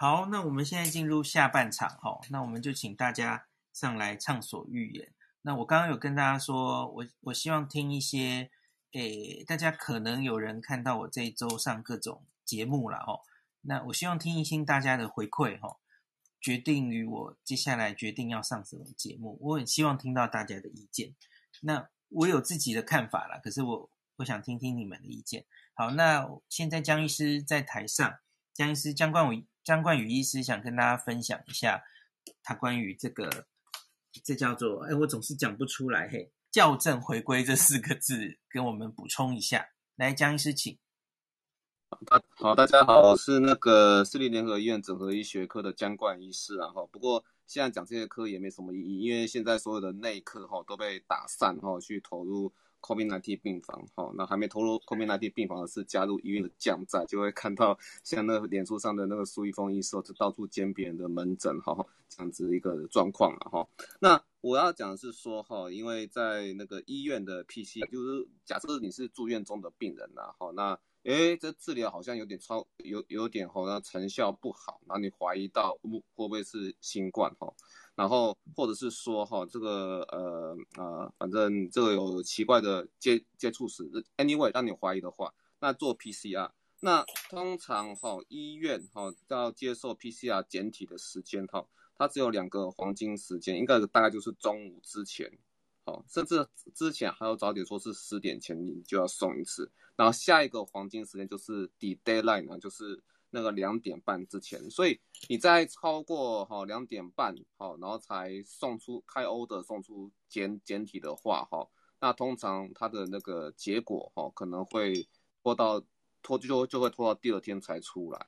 好，那我们现在进入下半场哈，那我们就请大家上来畅所欲言。那我刚刚有跟大家说，我我希望听一些，诶，大家可能有人看到我这一周上各种节目了哦。那我希望听一听大家的回馈哈，决定于我接下来决定要上什么节目。我很希望听到大家的意见。那我有自己的看法啦，可是我我想听听你们的意见。好，那现在江医师在台上，江医师江冠伟江冠宇医师想跟大家分享一下他关于这个。这叫做哎，我总是讲不出来嘿。校正回归这四个字，跟我们补充一下。来，江医师，请。好，大家好，我是那个市立联合医院整合医学科的江冠医师啊。哈，不过现在讲这些科也没什么意义，因为现在所有的内科哈都被打散哈，去投入。COVID-19 病房，好，那还没投入 COVID-19 病房的是加入医院的将在，就会看到 像那脸书上的那个苏一峰医师，就到处兼别人的门诊，哈，这样子一个状况了，哈。那我要讲的是说，哈，因为在那个医院的 PC，就是假设你是住院中的病人呐，哈，那诶，这治疗好像有点超，有有点好像成效不好，然后你怀疑到会不会是新冠，哈。然后，或者是说，哈，这个，呃，呃，反正这个有奇怪的接接触史，anyway，让你怀疑的话，那做 PCR，那通常哈，医院哈要接受 PCR 检体的时间哈，它只有两个黄金时间，应该大概就是中午之前，好，甚至之前还有早点说是十点前你就要送一次，然后下一个黄金时间就是 deadline 呢就是。那个两点半之前，所以你在超过哈两点半好，然后才送出开 O 的送出简简体的话哈，那通常它的那个结果哈可能会拖到拖就就会拖到第二天才出来，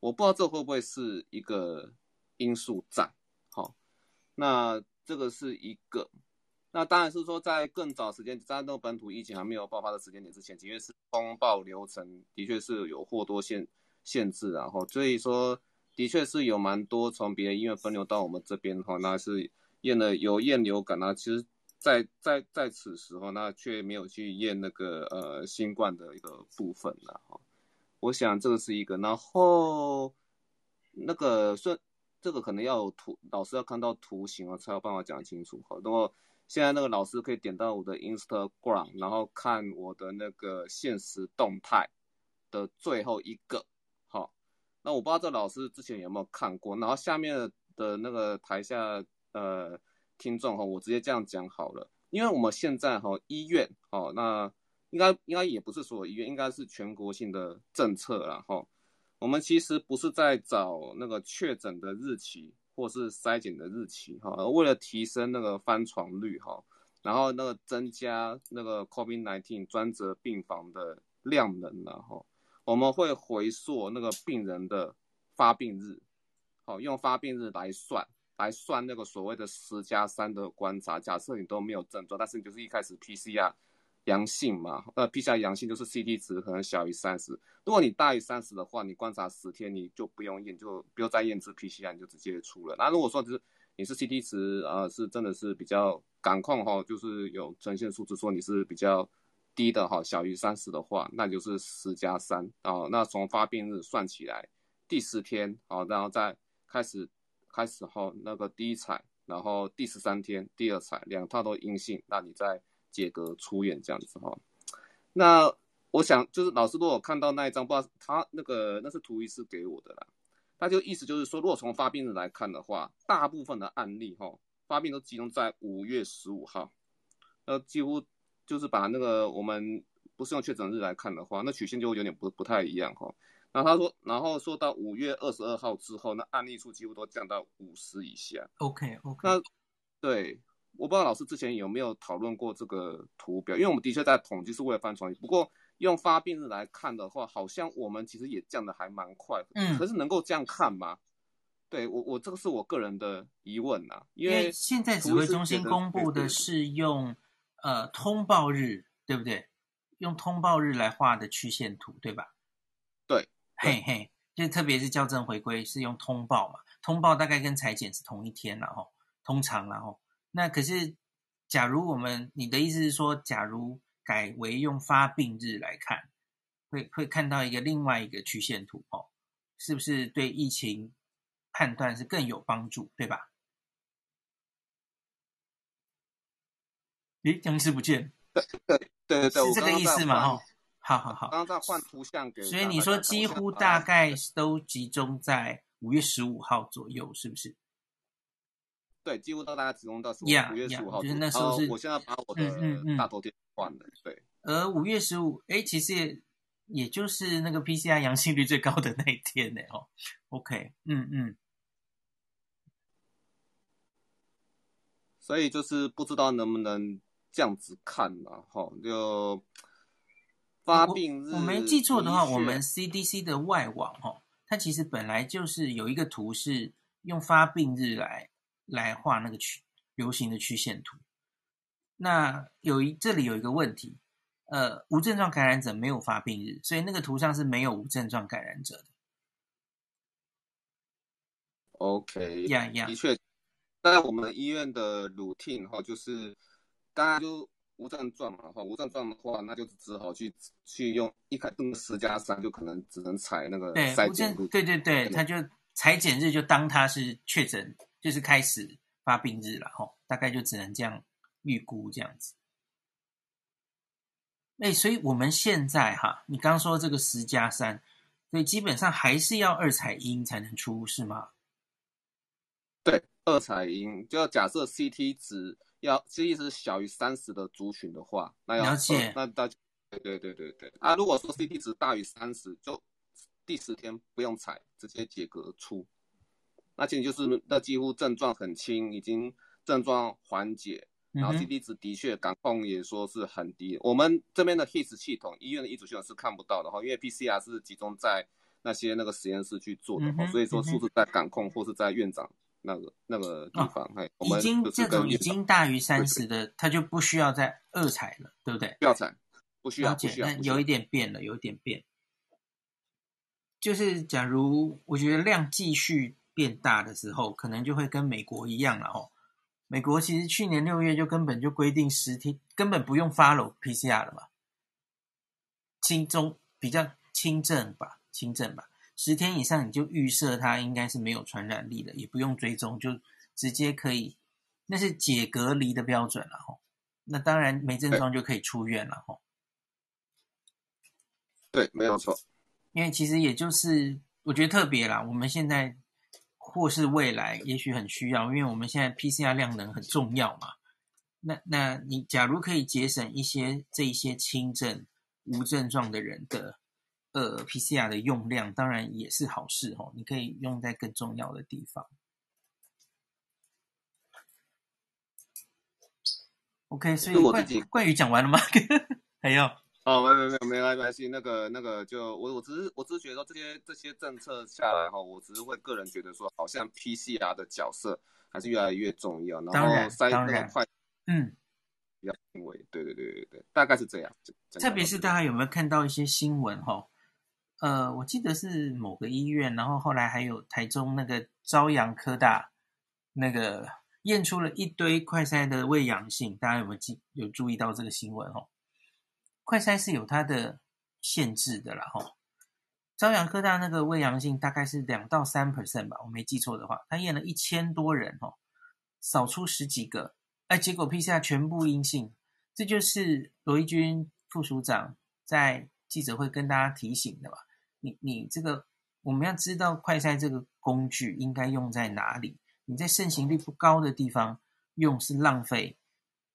我不知道这会不会是一个因素在好，那这个是一个，那当然是说在更早时间，在那个本土疫情还没有爆发的时间点之前，的确是通报流程的确是有或多限。限制，然后所以说，的确是有蛮多从别的医院分流到我们这边的话，那是验了有验流感啊，其实在在在此时候，那却没有去验那个呃新冠的一个部分了。我想这个是一个，然后那个说这个可能要有图，老师要看到图形啊，才有办法讲清楚哈。那么现在那个老师可以点到我的 Instagram，然后看我的那个限时动态的最后一个。那我不知道这老师之前有没有看过，然后下面的那个台下呃听众哈，我直接这样讲好了，因为我们现在哈医院哦，那应该应该也不是所有医院，应该是全国性的政策了哈。我们其实不是在找那个确诊的日期或是筛检的日期哈，而为了提升那个翻床率哈，然后那个增加那个 COVID-19 专责病房的量能然后。我们会回溯那个病人的发病日，好，用发病日来算，来算那个所谓的十加三的观察。假设你都没有症状，但是你就是一开始 PCR 阳性嘛，呃，PCR 阳性就是 CT 值可能小于三十。如果你大于三十的话，你观察十天你就不用验，就不用再验制 PCR，你就直接出了。那如果说就是你是 CT 值啊、呃，是真的是比较感控哈，就是有呈现数字说你是比较。低的哈，小于三十的话，那就是十加三啊。那从发病日算起来，第十天啊，然后再开始开始后那个第一采，然后第十三天第二采，两套都阴性，那你再解隔出院这样子哈。那我想就是老师如果看到那一张，不知道他那个那是图医师给我的啦，他就意思就是说，如果从发病日来看的话，大部分的案例哈，发病都集中在五月十五号，呃，几乎。就是把那个我们不是用确诊日来看的话，那曲线就会有点不不太一样哈。然后他说，然后说到五月二十二号之后，那案例数几乎都降到五十以下。OK OK。那对，我不知道老师之前有没有讨论过这个图表，因为我们的确在统计是为了翻传。不过用发病日来看的话，好像我们其实也降的还蛮快。嗯。可是能够这样看吗？对我我这个是我个人的疑问呐，因为现在指挥中心公布的是用。呃，通报日对不对？用通报日来画的曲线图，对吧？对，嘿嘿，就特别是校正回归是用通报嘛，通报大概跟裁剪是同一天然后，通常然后那可是，假如我们你的意思是说，假如改为用发病日来看，会会看到一个另外一个曲线图哦，是不是对疫情判断是更有帮助，对吧？诶，僵尸不见。对对对对，是这个意思嘛？哦，好好好。刚刚在换图像给，所以你说几乎大概都集中在五月十五号左右，是不是？对，几乎到大家集中到五月十五号。就是那时候是。我现在把我的大头贴换了，对。而五月十五，哎，其实也也就是那个 PCR 阳性率最高的那一天呢。哦，OK，嗯嗯。所以就是不知道能不能。这样子看嘛，哈，就发病日我。我没记错的话，我们 CDC 的外网，哈，它其实本来就是有一个图是用发病日来来画那个曲流行的曲线图。那有一这里有一个问题，呃，无症状感染者没有发病日，所以那个图上是没有无症状感染者的。OK，呀呀，的确，在我们医院的 routine 哈，就是。当然就无症状嘛，哈，无症状的话，那就只好去去用一开那个十加三，就可能只能采那个筛检日。对对对，他就采检日就当他是确诊，就是开始发病日了，哈，大概就只能这样预估这样子。哎，所以我们现在哈，你刚刚说这个十加三，所以基本上还是要二采阴才能出，是吗？对，二采阴就要假设 CT 值。要其实是小于三十的族群的话，那要、呃、那大家对对对对对啊，如果说 CT 值大于三十，就第十天不用采，直接解隔出。那其实就是那几乎症状很轻，已经症状缓解，然后 CT 值的确感控也说是很低。嗯、我们这边的 HIS 系统，医院的医嘱系统是看不到的哈，因为 PCR 是集中在那些那个实验室去做的，嗯、所以说数字在感控或是在院长。那个那个地方，哎、哦，已经这种已经大于三十的，它就不需要再二采了，对不对？不要采，不需要，不需要。那有一点变了，有一点变。就是假如我觉得量继续变大的时候，可能就会跟美国一样了哦。美国其实去年六月就根本就规定十天根本不用 follow PCR 了嘛，轻中比较轻症吧，轻症吧。十天以上你就预设它应该是没有传染力的，也不用追踪，就直接可以，那是解隔离的标准了吼。那当然没症状就可以出院了吼。对，没有错。因为其实也就是我觉得特别啦，我们现在或是未来也许很需要，因为我们现在 PCR 量能很重要嘛。那那你假如可以节省一些这一些轻症无症状的人的。呃，PCR 的用量当然也是好事哦，你可以用在更重要的地方。OK，所以我自己冠宇讲完了吗？还有？哦，没没没没没关系，那个那个就我我只是我只是觉得这些这些政策下来哈，我只是会个人觉得说，好像 PCR 的角色还是越来越重要，然后筛那么快，嗯。比较轻微，对对对对对，大概是这样。特别是大家有没有看到一些新闻哈？呃，我记得是某个医院，然后后来还有台中那个朝阳科大，那个验出了一堆快筛的伪阳性，大家有没有记有注意到这个新闻哦？快筛是有它的限制的啦，哈。朝阳科大那个伪阳性大概是两到三 percent 吧，我没记错的话，他验了一千多人哦，扫出十几个，哎，结果 PCR 全部阴性，这就是罗一军副署长在。记者会跟大家提醒的吧？你你这个我们要知道快筛这个工具应该用在哪里？你在盛行率不高的地方用是浪费。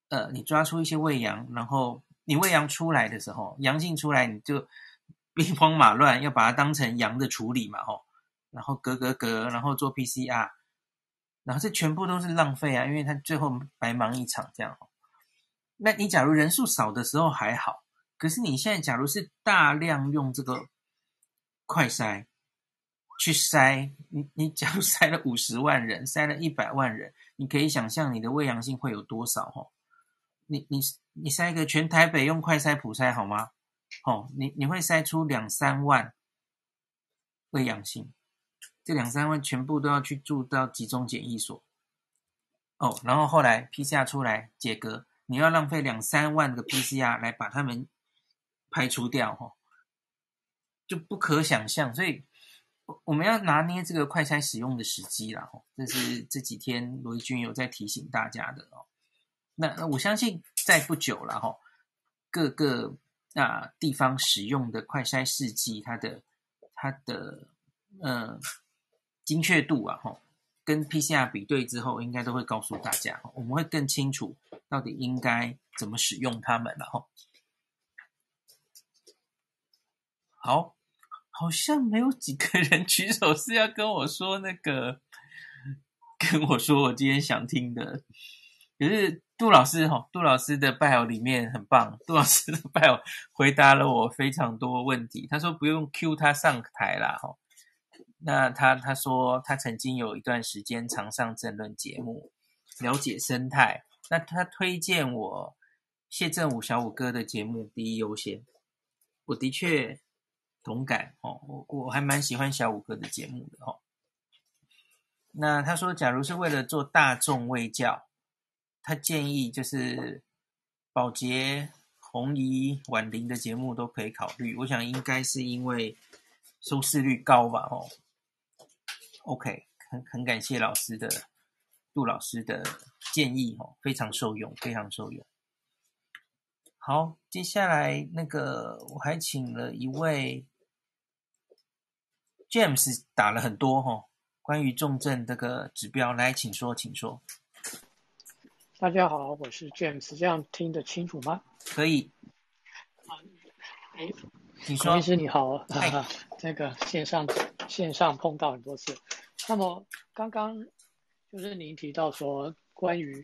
呃，你抓出一些伪阳，然后你伪阳出来的时候，阳性出来你就 兵荒马乱，要把它当成阳的处理嘛，吼，然后隔隔隔，然后做 PCR，然后这全部都是浪费啊，因为它最后白忙一场这样。那你假如人数少的时候还好。可是你现在假如是大量用这个快筛去筛，你你假如 筛了五十万人，筛了一百万人，你可以想象你的伪阳性会有多少哦？你你你筛一个全台北用快筛普筛好吗？哦，你你会筛出两三万伪阳性，这两三万全部都要去住到集中检疫所哦，然后后来 PCR 出来解隔，你要浪费两三万个 PCR 来把他们。排除掉哦，就不可想象。所以我们要拿捏这个快筛使用的时机啦，这是这几天罗一钧有在提醒大家的哦。那我相信在不久了哈，各个啊地方使用的快筛试剂，它的它的呃精确度啊哈，跟 PCR 比对之后，应该都会告诉大家，我们会更清楚到底应该怎么使用它们了哈。好。好像没有几个人举手是要跟我说那个，跟我说我今天想听的。可是杜老师哈，杜老师的 bio 里面很棒，杜老师的 bio 回答了我非常多问题。他说不用 cue 他上台啦哈。那他他说他曾经有一段时间常上政论节目，了解生态。那他推荐我谢振武小武哥的节目第一优先。我的确。同感哦，我我还蛮喜欢小五哥的节目的哦。那他说，假如是为了做大众卫教，他建议就是宝洁、红姨、婉玲的节目都可以考虑。我想应该是因为收视率高吧？哦，OK，很很感谢老师的杜老师的建议哦，非常受用，非常受用。好，接下来那个我还请了一位 James 打了很多哈，关于重症这个指标，来，请说，请说。大家好，我是 James，这样听得清楚吗？可以。哎，你说，医师你好，啊，这个线上线上碰到很多次。那么刚刚就是您提到说关于。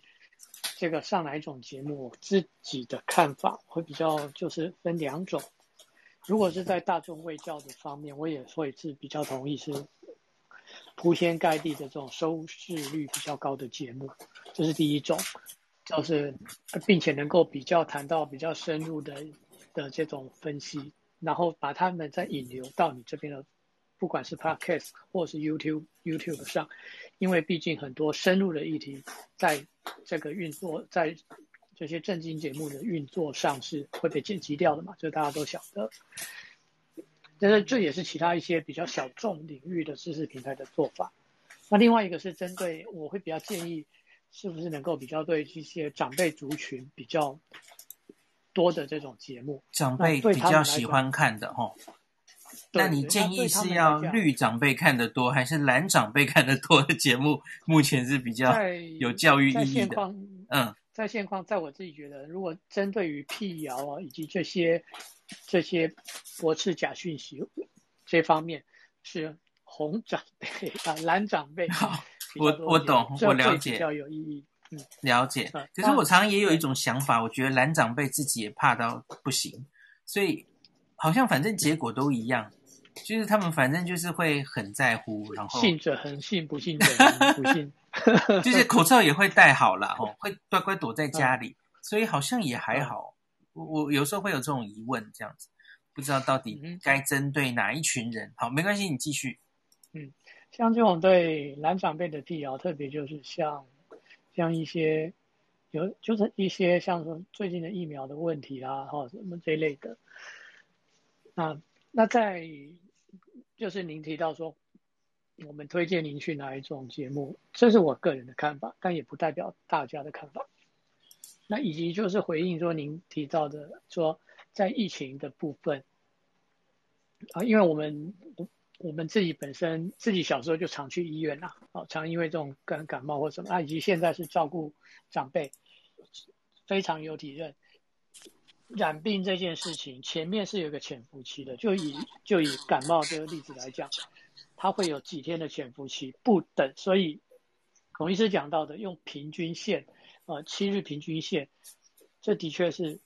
这个上哪一种节目，我自己的看法会比较就是分两种。如果是在大众卫教的方面，我也会是比较同意是铺天盖地的这种收视率比较高的节目，这是第一种，就是并且能够比较谈到比较深入的的这种分析，然后把他们再引流到你这边的。不管是 Podcast 或是 YouTube YouTube 上，因为毕竟很多深入的议题，在这个运作，在这些正经节目的运作上是会被剪辑掉的嘛，这大家都晓得。但是这也是其他一些比较小众领域的知识平台的做法。那另外一个是针对，我会比较建议，是不是能够比较对一些长辈族群比较多的这种节目，长辈比较喜欢看的哈。那你建议是要绿长辈看得多，还是蓝长辈看得多的节目？目前是比较有教育意义的。嗯，在现况，在我自己觉得，如果针对于辟谣啊，以及这些这些驳斥假讯息这方面，是红长辈啊，蓝长辈。好，我我懂，我了解，比较有意义。嗯，了解。可是我常常也有一种想法，我觉得蓝长辈自己也怕到不行，所以。好像反正结果都一样，就是他们反正就是会很在乎，然后信者恒信，不信者恒不信，就是口罩也会戴好了哦，会乖乖躲在家里，所以好像也还好。我我有时候会有这种疑问，这样子不知道到底该针对哪一群人。好，没关系，你继续。嗯，像这种对男长辈的辟谣，特别就是像像一些有就是一些像说最近的疫苗的问题啊，哈什么这一类的。啊，那在就是您提到说，我们推荐您去哪一种节目，这是我个人的看法，但也不代表大家的看法。那以及就是回应说您提到的说，在疫情的部分，啊，因为我们我们自己本身自己小时候就常去医院呐，啊，常因为这种感感冒或什么，啊，以及现在是照顾长辈，非常有体认。染病这件事情，前面是有个潜伏期的。就以就以感冒这个例子来讲，它会有几天的潜伏期，不等。所以孔医师讲到的，用平均线，呃，七日平均线，这的确是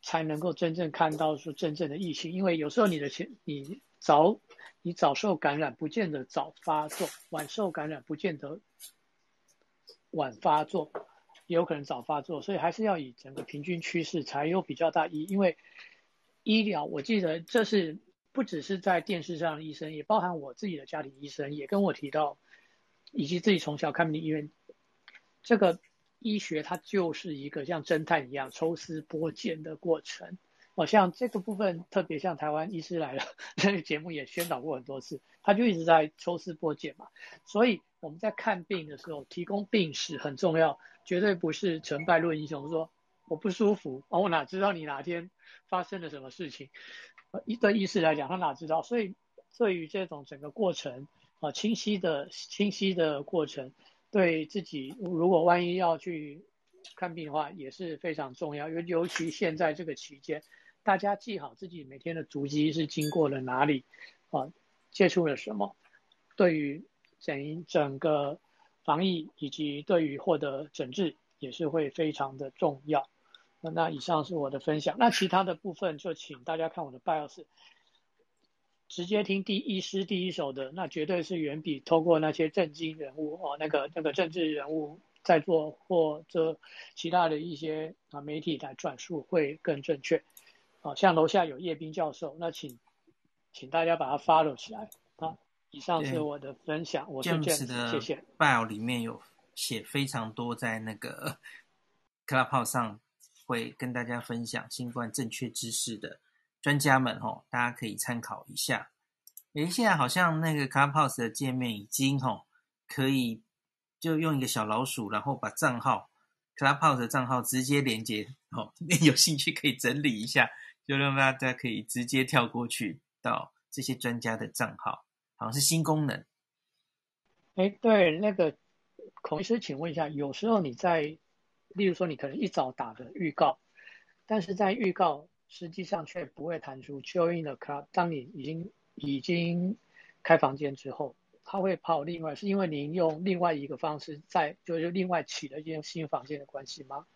才能够真正看到说真正的疫情。因为有时候你的前你早你早受感染，不见得早发作；晚受感染，不见得晚发作。也有可能早发作，所以还是要以整个平均趋势才有比较大意义。因为医疗，我记得这是不只是在电视上的医生，也包含我自己的家庭医生也跟我提到，以及自己从小看病的医院，这个医学它就是一个像侦探一样抽丝剥茧的过程。哦，像这个部分，特别像台湾医师来了那个节目也宣导过很多次，他就一直在抽丝剥茧嘛。所以我们在看病的时候，提供病史很重要，绝对不是成败论英雄。说我不舒服，哦，我哪知道你哪天发生了什么事情？一对医师来讲，他哪知道？所以对于这种整个过程啊，清晰的清晰的过程，对自己如果万一要去看病的话，也是非常重要。尤尤其现在这个期间。大家记好自己每天的足迹是经过了哪里，啊，接触了什么，对于整整个防疫以及对于获得诊治也是会非常的重要。那以上是我的分享，那其他的部分就请大家看我的 BIOS，直接听第一师第一手的，那绝对是远比透过那些政经人物哦，那个那个政治人物在做或者其他的一些啊媒体来转述会更正确。好像楼下有叶斌教授，那请请大家把它 follow 起来啊！以上是我的分享，我是 James 的，谢谢。Bio 里面有写非常多，在那个 Clubhouse 上会跟大家分享新冠正确知识的专家们哦，大家可以参考一下。诶，现在好像那个 Clubhouse 的界面已经哦，可以就用一个小老鼠，然后把账号 Clubhouse 的账号直接连接哦，有兴趣可以整理一下。就让大家可以直接跳过去到这些专家的账号，好像是新功能。哎，对，那个孔医师，请问一下，有时候你在，例如说你可能一早打的预告，但是在预告实际上却不会弹出 Join the Club。当你已经已经开房间之后，它会跑另外，是因为您用另外一个方式在，就是另外起了一间新房间的关系吗？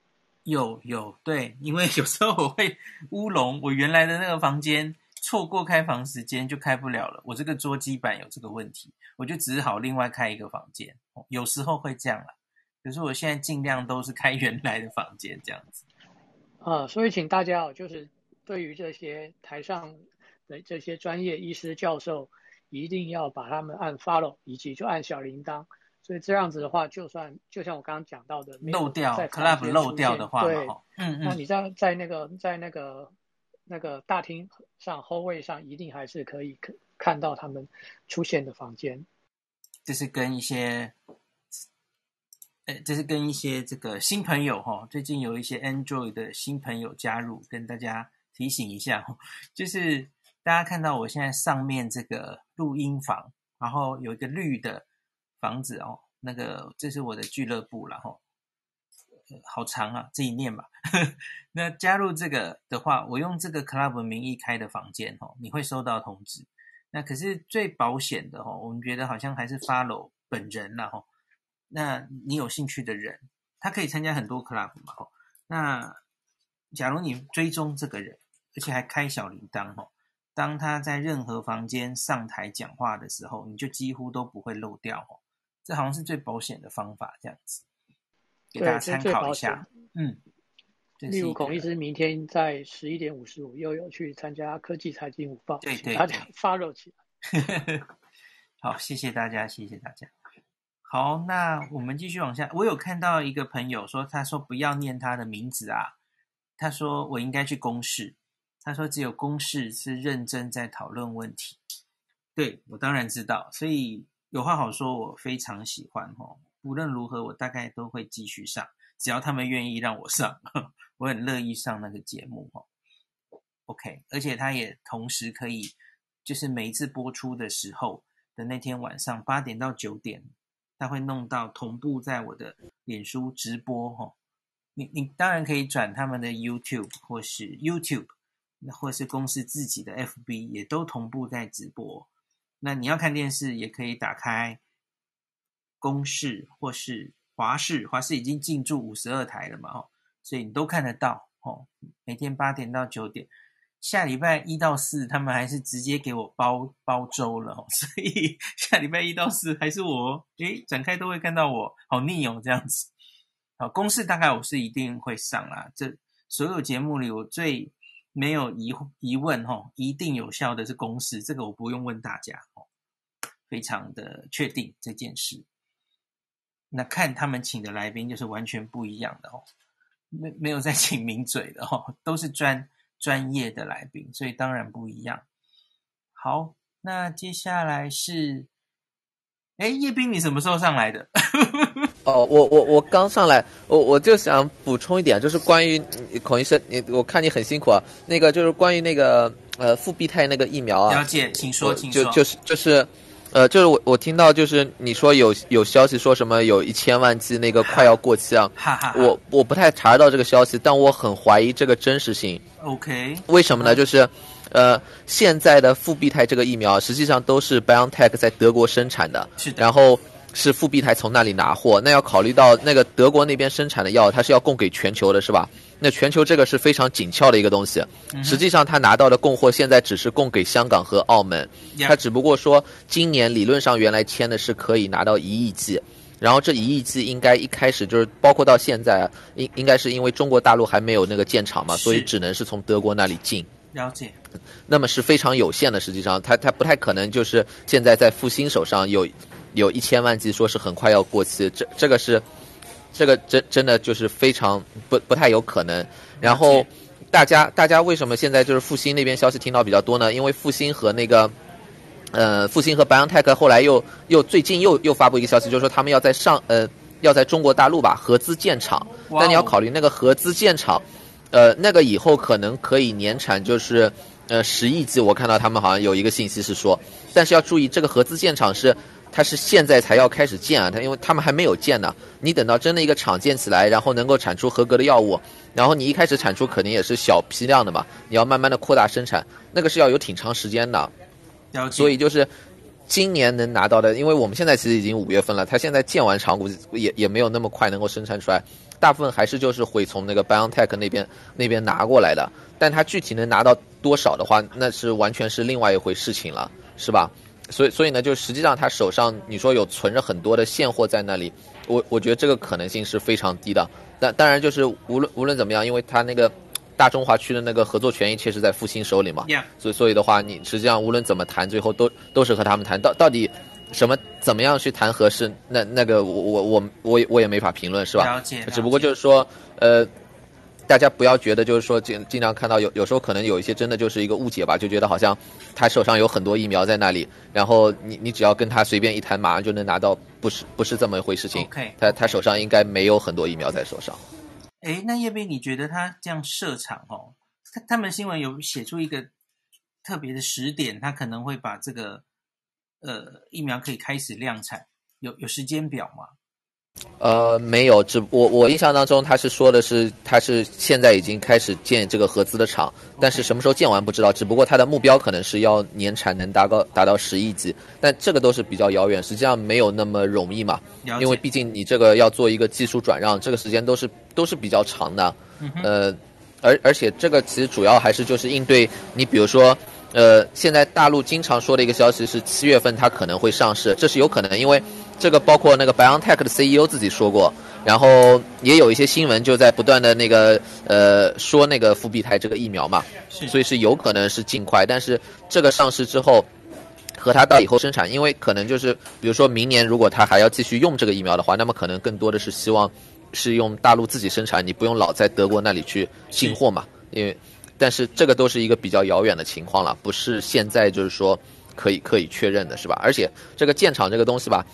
有有对，因为有时候我会乌龙，我原来的那个房间错过开房时间就开不了了。我这个桌机板有这个问题，我就只好另外开一个房间。有时候会这样啦，可是我现在尽量都是开原来的房间这样子。啊，所以请大家哦，就是对于这些台上的这些专业医师教授，一定要把他们按 follow，以及就按小铃铛。所以这样子的话，就算就像我刚刚讲到的，漏掉 club 漏掉的话，对，嗯嗯，那你在在那个在那个那个大厅上 hallway 上，一定还是可以看看到他们出现的房间。这是跟一些，呃，这是跟一些这个新朋友哈，最近有一些 Android 的新朋友加入，跟大家提醒一下，就是大家看到我现在上面这个录音房，然后有一个绿的。房子哦，那个这是我的俱乐部，然后好长啊，自己念吧。那加入这个的话，我用这个 club 名义开的房间哦，你会收到通知。那可是最保险的哦，我们觉得好像还是 follow 本人了哈。那你有兴趣的人，他可以参加很多 club 嘛哦。那假如你追踪这个人，而且还开小铃铛哦，当他在任何房间上台讲话的时候，你就几乎都不会漏掉哦。这好像是最保险的方法，这样子给大家参考一下。嗯，例如孔医师明天在十一点五十五又有去参加科技财经午报，对对，大家发热起来。好，谢谢大家，谢谢大家。好，那我们继续往下。我有看到一个朋友说，他说不要念他的名字啊，他说我应该去公示，他说只有公示是认真在讨论问题。对，我当然知道，所以。有话好说，我非常喜欢哈。无论如何，我大概都会继续上，只要他们愿意让我上，我很乐意上那个节目哈。OK，而且他也同时可以，就是每一次播出的时候的那天晚上八点到九点，他会弄到同步在我的脸书直播哈。你你当然可以转他们的 YouTube 或是 YouTube，或是公司自己的 FB，也都同步在直播。那你要看电视，也可以打开公视或是华视，华视已经进驻五十二台了嘛，哦，所以你都看得到，哦。每天八点到九点，下礼拜一到四他们还是直接给我包包周了，哦，所以下礼拜一到四还是我，诶，展开都会看到我，好腻哦，这样子。好，公视大概我是一定会上啦，这所有节目里我最。没有疑疑问哈，一定有效的是公式，这个我不用问大家哦，非常的确定这件事。那看他们请的来宾就是完全不一样的哦，没没有在请名嘴的哦，都是专专业的来宾，所以当然不一样。好，那接下来是，哎，叶斌，你什么时候上来的？哦，我我我刚上来，我我就想补充一点，就是关于孔医生，你我看你很辛苦啊，那个就是关于那个呃复必泰那个疫苗啊。了解，请说，请说。就就是就是，呃，就是我我听到就是你说有有消息说什么有一千万剂那个快要过期啊，哈哈哈。我我不太查到这个消息，但我很怀疑这个真实性。OK。为什么呢？就是，呃，现在的复必泰这个疫苗实际上都是 BioNTech 在德国生产的，是的。然后。是复必泰从那里拿货，那要考虑到那个德国那边生产的药，它是要供给全球的，是吧？那全球这个是非常紧俏的一个东西。实际上，他拿到的供货现在只是供给香港和澳门，他只不过说今年理论上原来签的是可以拿到一亿剂，然后这一亿剂应该一开始就是包括到现在，应应该是因为中国大陆还没有那个建厂嘛，所以只能是从德国那里进。了解。那么是非常有限的，实际上，他他不太可能就是现在在复兴手上有。有一千万剂，说是很快要过期，这这个是，这个真真的就是非常不不太有可能。然后大家大家为什么现在就是复兴那边消息听到比较多呢？因为复兴和那个，呃，复兴和 BioNTech 后来又又最近又又发布一个消息，就是说他们要在上呃要在中国大陆吧合资建厂，但你要考虑那个合资建厂，呃，那个以后可能可以年产就是呃十亿剂，我看到他们好像有一个信息是说，但是要注意这个合资建厂是。它是现在才要开始建啊，它因为他们还没有建呢。你等到真的一个厂建起来，然后能够产出合格的药物，然后你一开始产出肯定也是小批量的嘛，你要慢慢的扩大生产，那个是要有挺长时间的。所以就是今年能拿到的，因为我们现在其实已经五月份了，它现在建完厂估计也也没有那么快能够生产出来，大部分还是就是会从那个 BioNTech 那边那边拿过来的，但它具体能拿到多少的话，那是完全是另外一回事情了，是吧？所以，所以呢，就实际上他手上你说有存着很多的现货在那里，我我觉得这个可能性是非常低的。但当然，就是无论无论怎么样，因为他那个大中华区的那个合作权益确实在复星手里嘛。所以，所以的话，你实际上无论怎么谈，最后都都是和他们谈。到到底什么怎么样去谈合适？那那个我我我我我也没法评论，是吧？了解。了解。只不过就是说，呃。大家不要觉得就是说经经常看到有有时候可能有一些真的就是一个误解吧，就觉得好像他手上有很多疫苗在那里，然后你你只要跟他随便一谈，马上就能拿到，不是不是这么一回事情。Okay. 他他手上应该没有很多疫苗在手上。哎，那叶斌，你觉得他这样设厂哦，他他们新闻有写出一个特别的时点，他可能会把这个呃疫苗可以开始量产，有有时间表吗？呃，没有，只我我印象当中他是说的是，他是现在已经开始建这个合资的厂，但是什么时候建完不知道。只不过他的目标可能是要年产能达到达到十亿级，但这个都是比较遥远，实际上没有那么容易嘛。因为毕竟你这个要做一个技术转让，这个时间都是都是比较长的。呃，而而且这个其实主要还是就是应对你，比如说，呃，现在大陆经常说的一个消息是七月份它可能会上市，这是有可能，因为。这个包括那个 BioNTech 的 CEO 自己说过，然后也有一些新闻就在不断的那个呃说那个复必泰这个疫苗嘛，所以是有可能是尽快，但是这个上市之后和它到以后生产，因为可能就是比如说明年如果它还要继续用这个疫苗的话，那么可能更多的是希望是用大陆自己生产，你不用老在德国那里去进货嘛，因为但是这个都是一个比较遥远的情况了，不是现在就是说可以可以确认的是吧？而且这个建厂这个东西吧。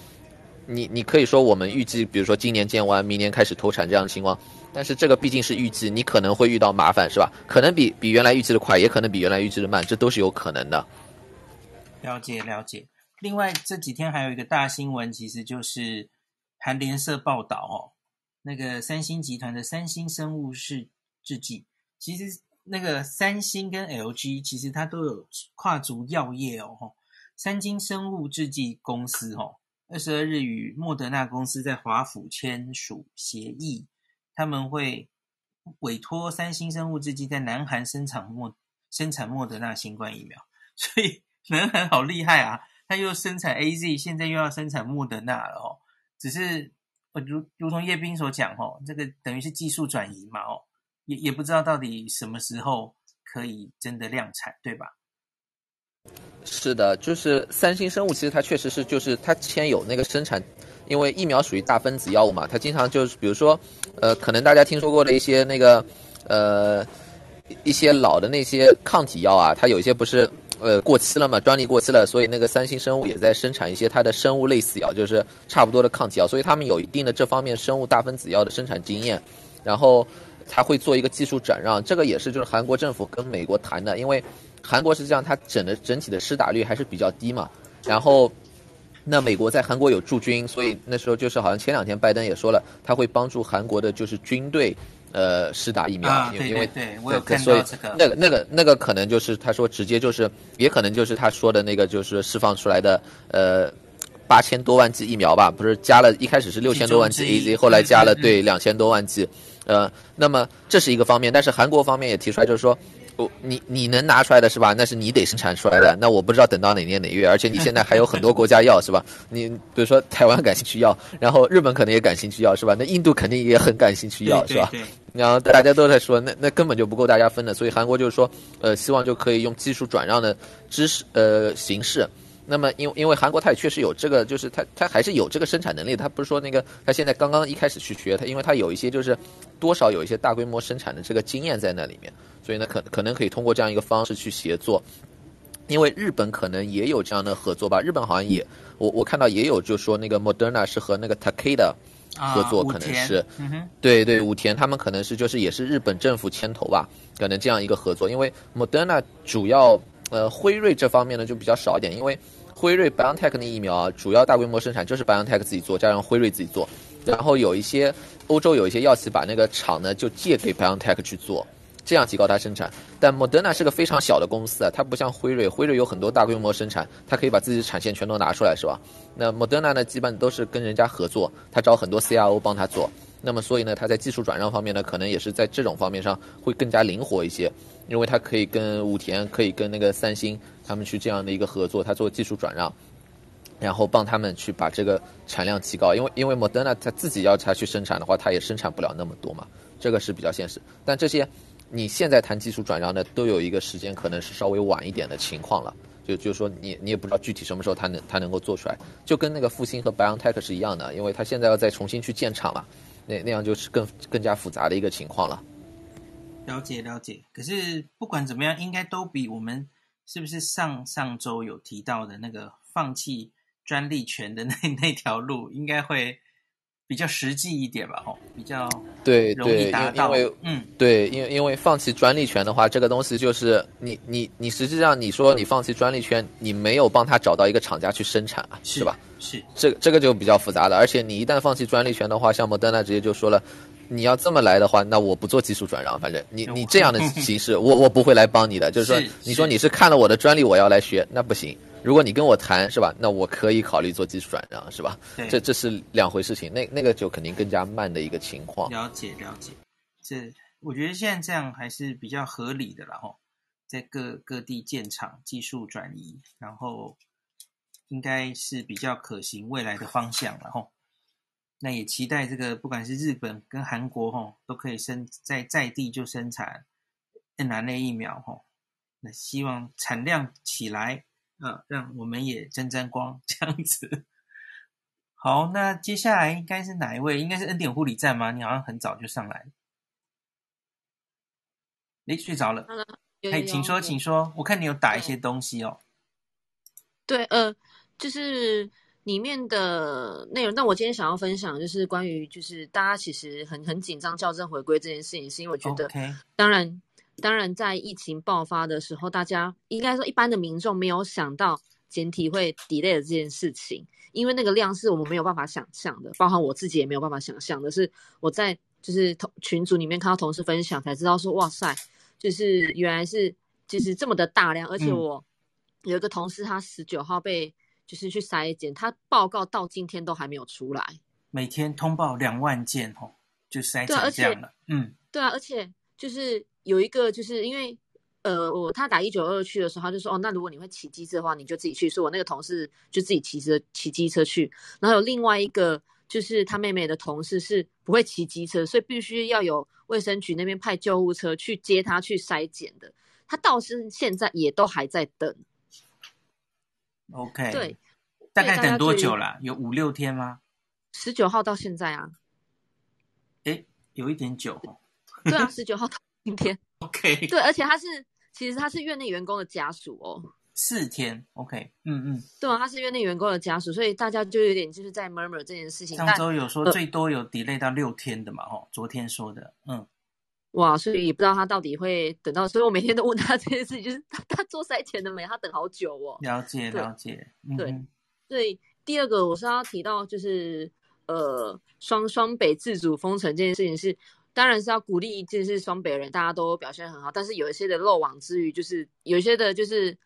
你你可以说我们预计，比如说今年建完，明年开始投产这样的情况，但是这个毕竟是预计，你可能会遇到麻烦，是吧？可能比比原来预计的快，也可能比原来预计的慢，这都是有可能的。了解了解。另外这几天还有一个大新闻，其实就是韩联社报道哦，那个三星集团的三星生物是制剂，其实那个三星跟 LG 其实它都有跨足药业哦，三星生物制剂公司哦。二十二日与莫德纳公司在华府签署协议，他们会委托三星生物制剂在南韩生产莫生产莫德纳新冠疫苗，所以南韩好厉害啊！他又生产 AZ，现在又要生产莫德纳了哦。只是呃如如同叶斌所讲哦，这个等于是技术转移嘛哦，也也不知道到底什么时候可以真的量产，对吧？是的，就是三星生物，其实它确实是，就是它之前有那个生产，因为疫苗属于大分子药物嘛，它经常就是，比如说，呃，可能大家听说过的一些那个，呃，一些老的那些抗体药啊，它有一些不是呃过期了嘛，专利过期了，所以那个三星生物也在生产一些它的生物类似药，就是差不多的抗体药，所以他们有一定的这方面生物大分子药的生产经验，然后他会做一个技术转让，这个也是就是韩国政府跟美国谈的，因为韩国实际上它整的整体的施打率还是比较低嘛，然后。那美国在韩国有驻军，所以那时候就是好像前两天拜登也说了，他会帮助韩国的就是军队，呃，施打疫苗，啊、因为对，对，对，我有看到这个，那个那个那个可能就是他说直接就是，也可能就是他说的那个就是释放出来的呃八千多万剂疫苗吧，不是加了一开始是六千多万剂 AZ，后来加了对两千多万剂，呃，那么这是一个方面，但是韩国方面也提出来就是说。不，你你能拿出来的是吧？那是你得生产出来的。那我不知道等到哪年哪月，而且你现在还有很多国家要是吧？你比如说台湾感兴趣要，然后日本可能也感兴趣要是吧？那印度肯定也很感兴趣要是吧？然后大家都在说，那那根本就不够大家分的。所以韩国就是说，呃，希望就可以用技术转让的知识呃形式。那么因为因为韩国它也确实有这个，就是它它还是有这个生产能力。它不是说那个它现在刚刚一开始去学它，因为它有一些就是多少有一些大规模生产的这个经验在那里面。所以呢，可可能可以通过这样一个方式去协作，因为日本可能也有这样的合作吧。日本好像也，我我看到也有，就说那个 Moderna 是和那个 Takeda 合作，可能是，嗯、对对，武田他们可能是就是也是日本政府牵头吧，可能这样一个合作。因为 Moderna 主要呃辉瑞这方面呢就比较少一点，因为辉瑞 BioNTech 的疫苗啊，主要大规模生产就是 BioNTech 自己做，加上辉瑞自己做，然后有一些欧洲有一些药企把那个厂呢就借给 BioNTech 去做。这样提高它生产，但莫德纳是个非常小的公司啊，它不像辉瑞，辉瑞有很多大规模生产，它可以把自己的产线全都拿出来，是吧？那莫德纳呢，基本都是跟人家合作，他找很多 CRO 帮他做，那么所以呢，他在技术转让方面呢，可能也是在这种方面上会更加灵活一些，因为他可以跟武田，可以跟那个三星他们去这样的一个合作，他做技术转让，然后帮他们去把这个产量提高，因为因为莫德纳他自己要他去生产的话，他也生产不了那么多嘛，这个是比较现实，但这些。你现在谈技术转让的都有一个时间，可能是稍微晚一点的情况了。就就是说你你也不知道具体什么时候它能它能够做出来，就跟那个复星和 BioNTech 是一样的，因为它现在要再重新去建厂了，那那样就是更更加复杂的一个情况了。了解了解，可是不管怎么样，应该都比我们是不是上上周有提到的那个放弃专利权的那 那条路，应该会。比较实际一点吧，哦，比较对容易达到。因为嗯，对，因为因为放弃专利权的话，这个东西就是你你你实际上你说你放弃专利权，你没有帮他找到一个厂家去生产啊，是，吧？是，这个这个就比较复杂了。而且你一旦放弃专利权的话，像莫德纳直接就说了，你要这么来的话，那我不做技术转让，反正你你这样的形式，我我不会来帮你的。就是说，你说你是看了我的专利，我要来学，那不行。如果你跟我谈是吧，那我可以考虑做技术转让是吧？这这是两回事情，那那个就肯定更加慢的一个情况。了解了解，这我觉得现在这样还是比较合理的了哈，在各各地建厂、技术转移，然后应该是比较可行未来的方向了哈。那也期待这个不管是日本跟韩国哈，都可以生在在地就生产 mRNA 疫苗哈，那希望产量起来。啊，让我们也沾沾光这样子。好，那接下来应该是哪一位？应该是恩典护理站吗？你好像很早就上来。诶，睡着了。哎，请说，请说。我看你有打一些东西哦。对，呃，就是里面的内容。那我今天想要分享，就是关于，就是大家其实很很紧张校正回归这件事情，是因为我觉得当然。当然，在疫情爆发的时候，大家应该说一般的民众没有想到简体会 delay 的这件事情，因为那个量是我们没有办法想象的，包含我自己也没有办法想象的。是我在就是同群组里面看到同事分享才知道说，哇塞，就是原来是就是这么的大量，而且我有一个同事他十九号被就是去筛检，他报告到今天都还没有出来。每天通报两万件哦，就筛检这样了。嗯，对啊，而且就是。有一个就是因为，呃，我他打一九二去的时候，他就说，哦，那如果你会骑机车的话，你就自己去。所以我那个同事就自己骑车骑机车去。然后有另外一个就是他妹妹的同事是不会骑机车，所以必须要有卫生局那边派救护车去接他去筛检的。他倒是现在也都还在等。OK，对，大概等多久了？有五六天吗？十九号到现在啊？诶，有一点久。对啊，十九号到。今天 OK，对，而且他是其实他是院内员工的家属哦。四天，OK，嗯嗯，对啊，他是院内员工的家属，所以大家就有点就是在 murmur 这件事情。上周有说最多有 delay 到六天的嘛，哦，昨天说的，嗯，哇，所以也不知道他到底会等到，所以我每天都问他这件事情，就是他他做筛前的没，他等好久哦。了解了解，对，嗯、所以第二个我是要提到就是呃双双北自主封城这件事情是，当然是要鼓励，就是双北人大家都表现很好，但是有一些的漏网之鱼，就是有一些的就是。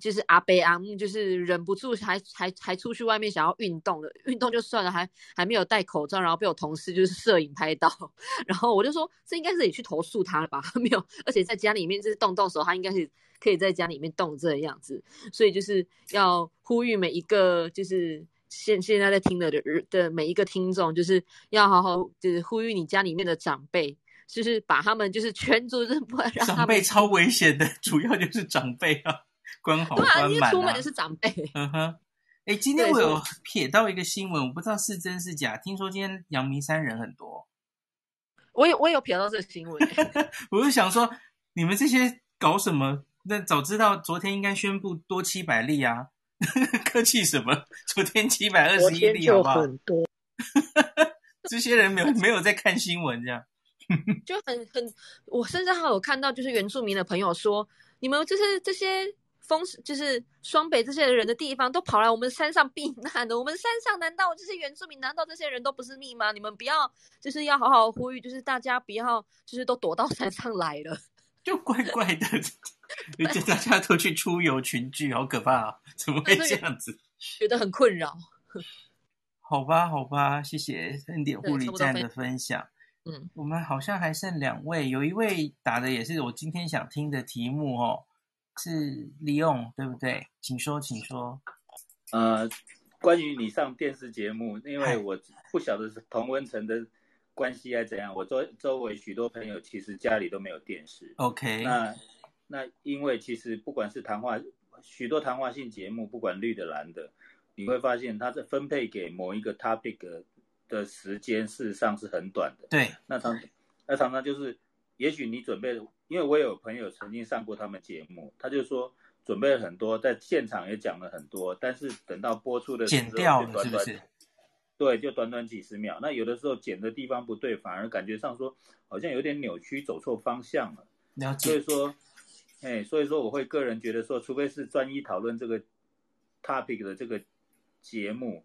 就是阿贝阿木，就是忍不住还还还出去外面想要运动的，运动就算了，还还没有戴口罩，然后被我同事就是摄影拍到，然后我就说这应该是你去投诉他了吧？没有，而且在家里面就是动动手，他应该是可以在家里面动这样子，所以就是要呼吁每一个就是现现在在听的的的每一个听众，就是要好好就是呼吁你家里面的长辈，就是把他们就是圈住，就是不然长辈超危险的，主要就是长辈啊。关好关满、啊、对啊，出门的是长辈。嗯哼，哎，今天我有瞥到一个新闻，我不知道是真是假。听说今天阳明山人很多。我有我有瞥到这个新闻。我就想说，你们这些搞什么？那早知道昨天应该宣布多七百例啊！客气什么？昨天七百二十一例，好不好？很多。这些人没有没有在看新闻，这样就很很。我甚至还有看到，就是原住民的朋友说，你们就是这些。风就是双北这些人的地方，都跑来我们山上避难的。我们山上难道这些原住民？难道这些人都不是命吗？你们不要，就是要好好呼吁，就是大家不要，就是都躲到山上来了，就怪怪的。而且大家都去出游群聚，好可怕啊！怎么会这样子？觉得很困扰。好吧，好吧，谢谢恩典护理站的分享。嗯，我们好像还剩两位，有一位打的也是我今天想听的题目哦。是利用对不对？请说，请说。呃，关于你上电视节目，因为我不晓得是同温层的关系还是怎样，我周周围许多朋友其实家里都没有电视。OK，那那因为其实不管是谈话，许多谈话性节目，不管绿的蓝的，你会发现它是分配给某一个 topic 的时间，事实上是很短的。对，那常那常常就是，也许你准备。因为我有朋友曾经上过他们节目，他就说准备了很多，在现场也讲了很多，但是等到播出的时候剪掉了，是不是？对，就短短几十秒。那有的时候剪的地方不对，反而感觉上说好像有点扭曲，走错方向了。了解。所以说，哎，所以说我会个人觉得说，除非是专一讨论这个 topic 的这个节目。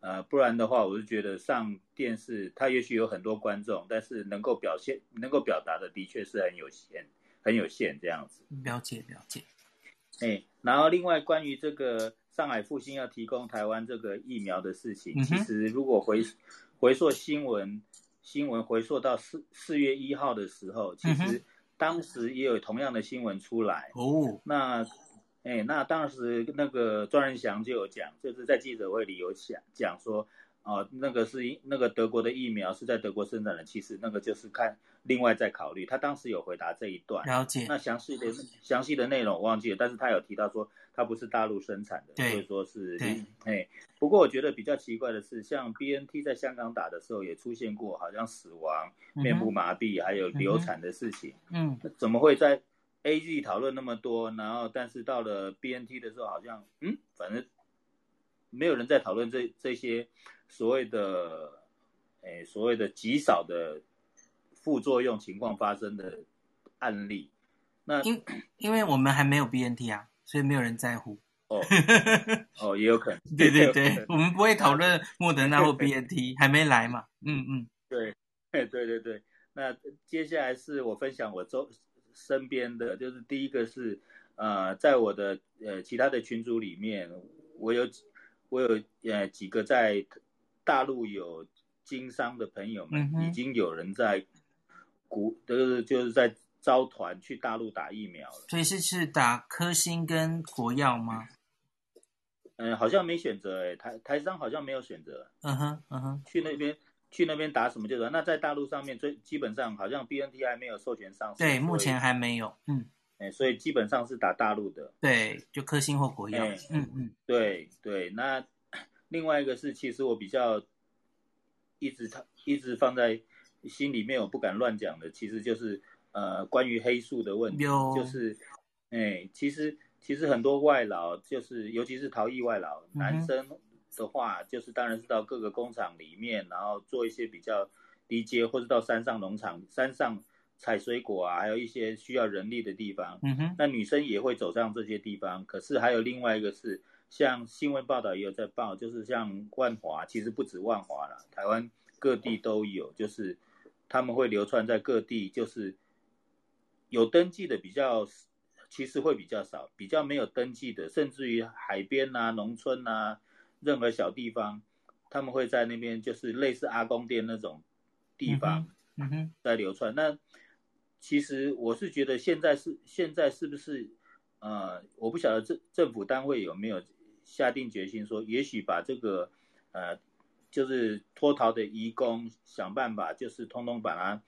呃，不然的话，我是觉得上电视，它也许有很多观众，但是能够表现、能够表达的，的确是很有限，很有限这样子。了解，了解。哎，然后另外关于这个上海复兴要提供台湾这个疫苗的事情，嗯、其实如果回回溯新闻，新闻回溯到四四月一号的时候，其实当时也有同样的新闻出来。哦，那。哎，那当时那个庄人祥就有讲，就是在记者会里有讲讲说，哦、呃，那个是那个德国的疫苗是在德国生产的，其实那个就是看另外再考虑。他当时有回答这一段，了解。那详细的详细的内容我忘记了，但是他有提到说，他不是大陆生产的，所以说是，对哎，不过我觉得比较奇怪的是，像 BNT 在香港打的时候也出现过，好像死亡、嗯、面部麻痹还有流产的事情，嗯，那怎么会在？A G 讨论那么多，然后但是到了 B N T 的时候，好像嗯，反正没有人在讨论这这些所谓的，诶，所谓的极少的副作用情况发生的案例。那因因为我们还没有 B N T 啊，所以没有人在乎。哦 哦，也有可能。对对对，我们不会讨论莫德纳或 B N T，还没来嘛。嗯嗯，对 对对对。那接下来是我分享我周。身边的就是第一个是，呃，在我的呃其他的群组里面，我有我有呃几个在大陆有经商的朋友们，已经有人在鼓，就是就是在招团去大陆打疫苗了。所以是是打科兴跟国药吗？嗯，好像没选择哎，台台商好像没有选择。嗯哼嗯哼，去那边。去那边打什么就打，那在大陆上面最基本上好像 BNT 还没有授权上市，对，目前还没有，嗯，哎，所以基本上是打大陆的，对，就科兴或国药，嗯嗯，对对。那另外一个是，其实我比较一直他一直放在心里面，我不敢乱讲的，其实就是呃关于黑素的问题，就是，哎，其实其实很多外劳就是，尤其是逃逸外劳，男生的话就是当然是到各个工厂里面，然后做一些比较低阶，或者到山上农场山上。采水果啊，还有一些需要人力的地方。嗯哼，那女生也会走上这些地方。可是还有另外一个是，像新闻报道也有在报，就是像万华，其实不止万华了，台湾各地都有，就是他们会流窜在各地，就是有登记的比较，其实会比较少，比较没有登记的，甚至于海边啊、农村啊，任何小地方，他们会在那边，就是类似阿公店那种地方，嗯哼，在流传。那其实我是觉得现在是现在是不是，呃，我不晓得政政府单位有没有下定决心说，也许把这个，呃，就是脱逃的移工想办法，就是通通把它，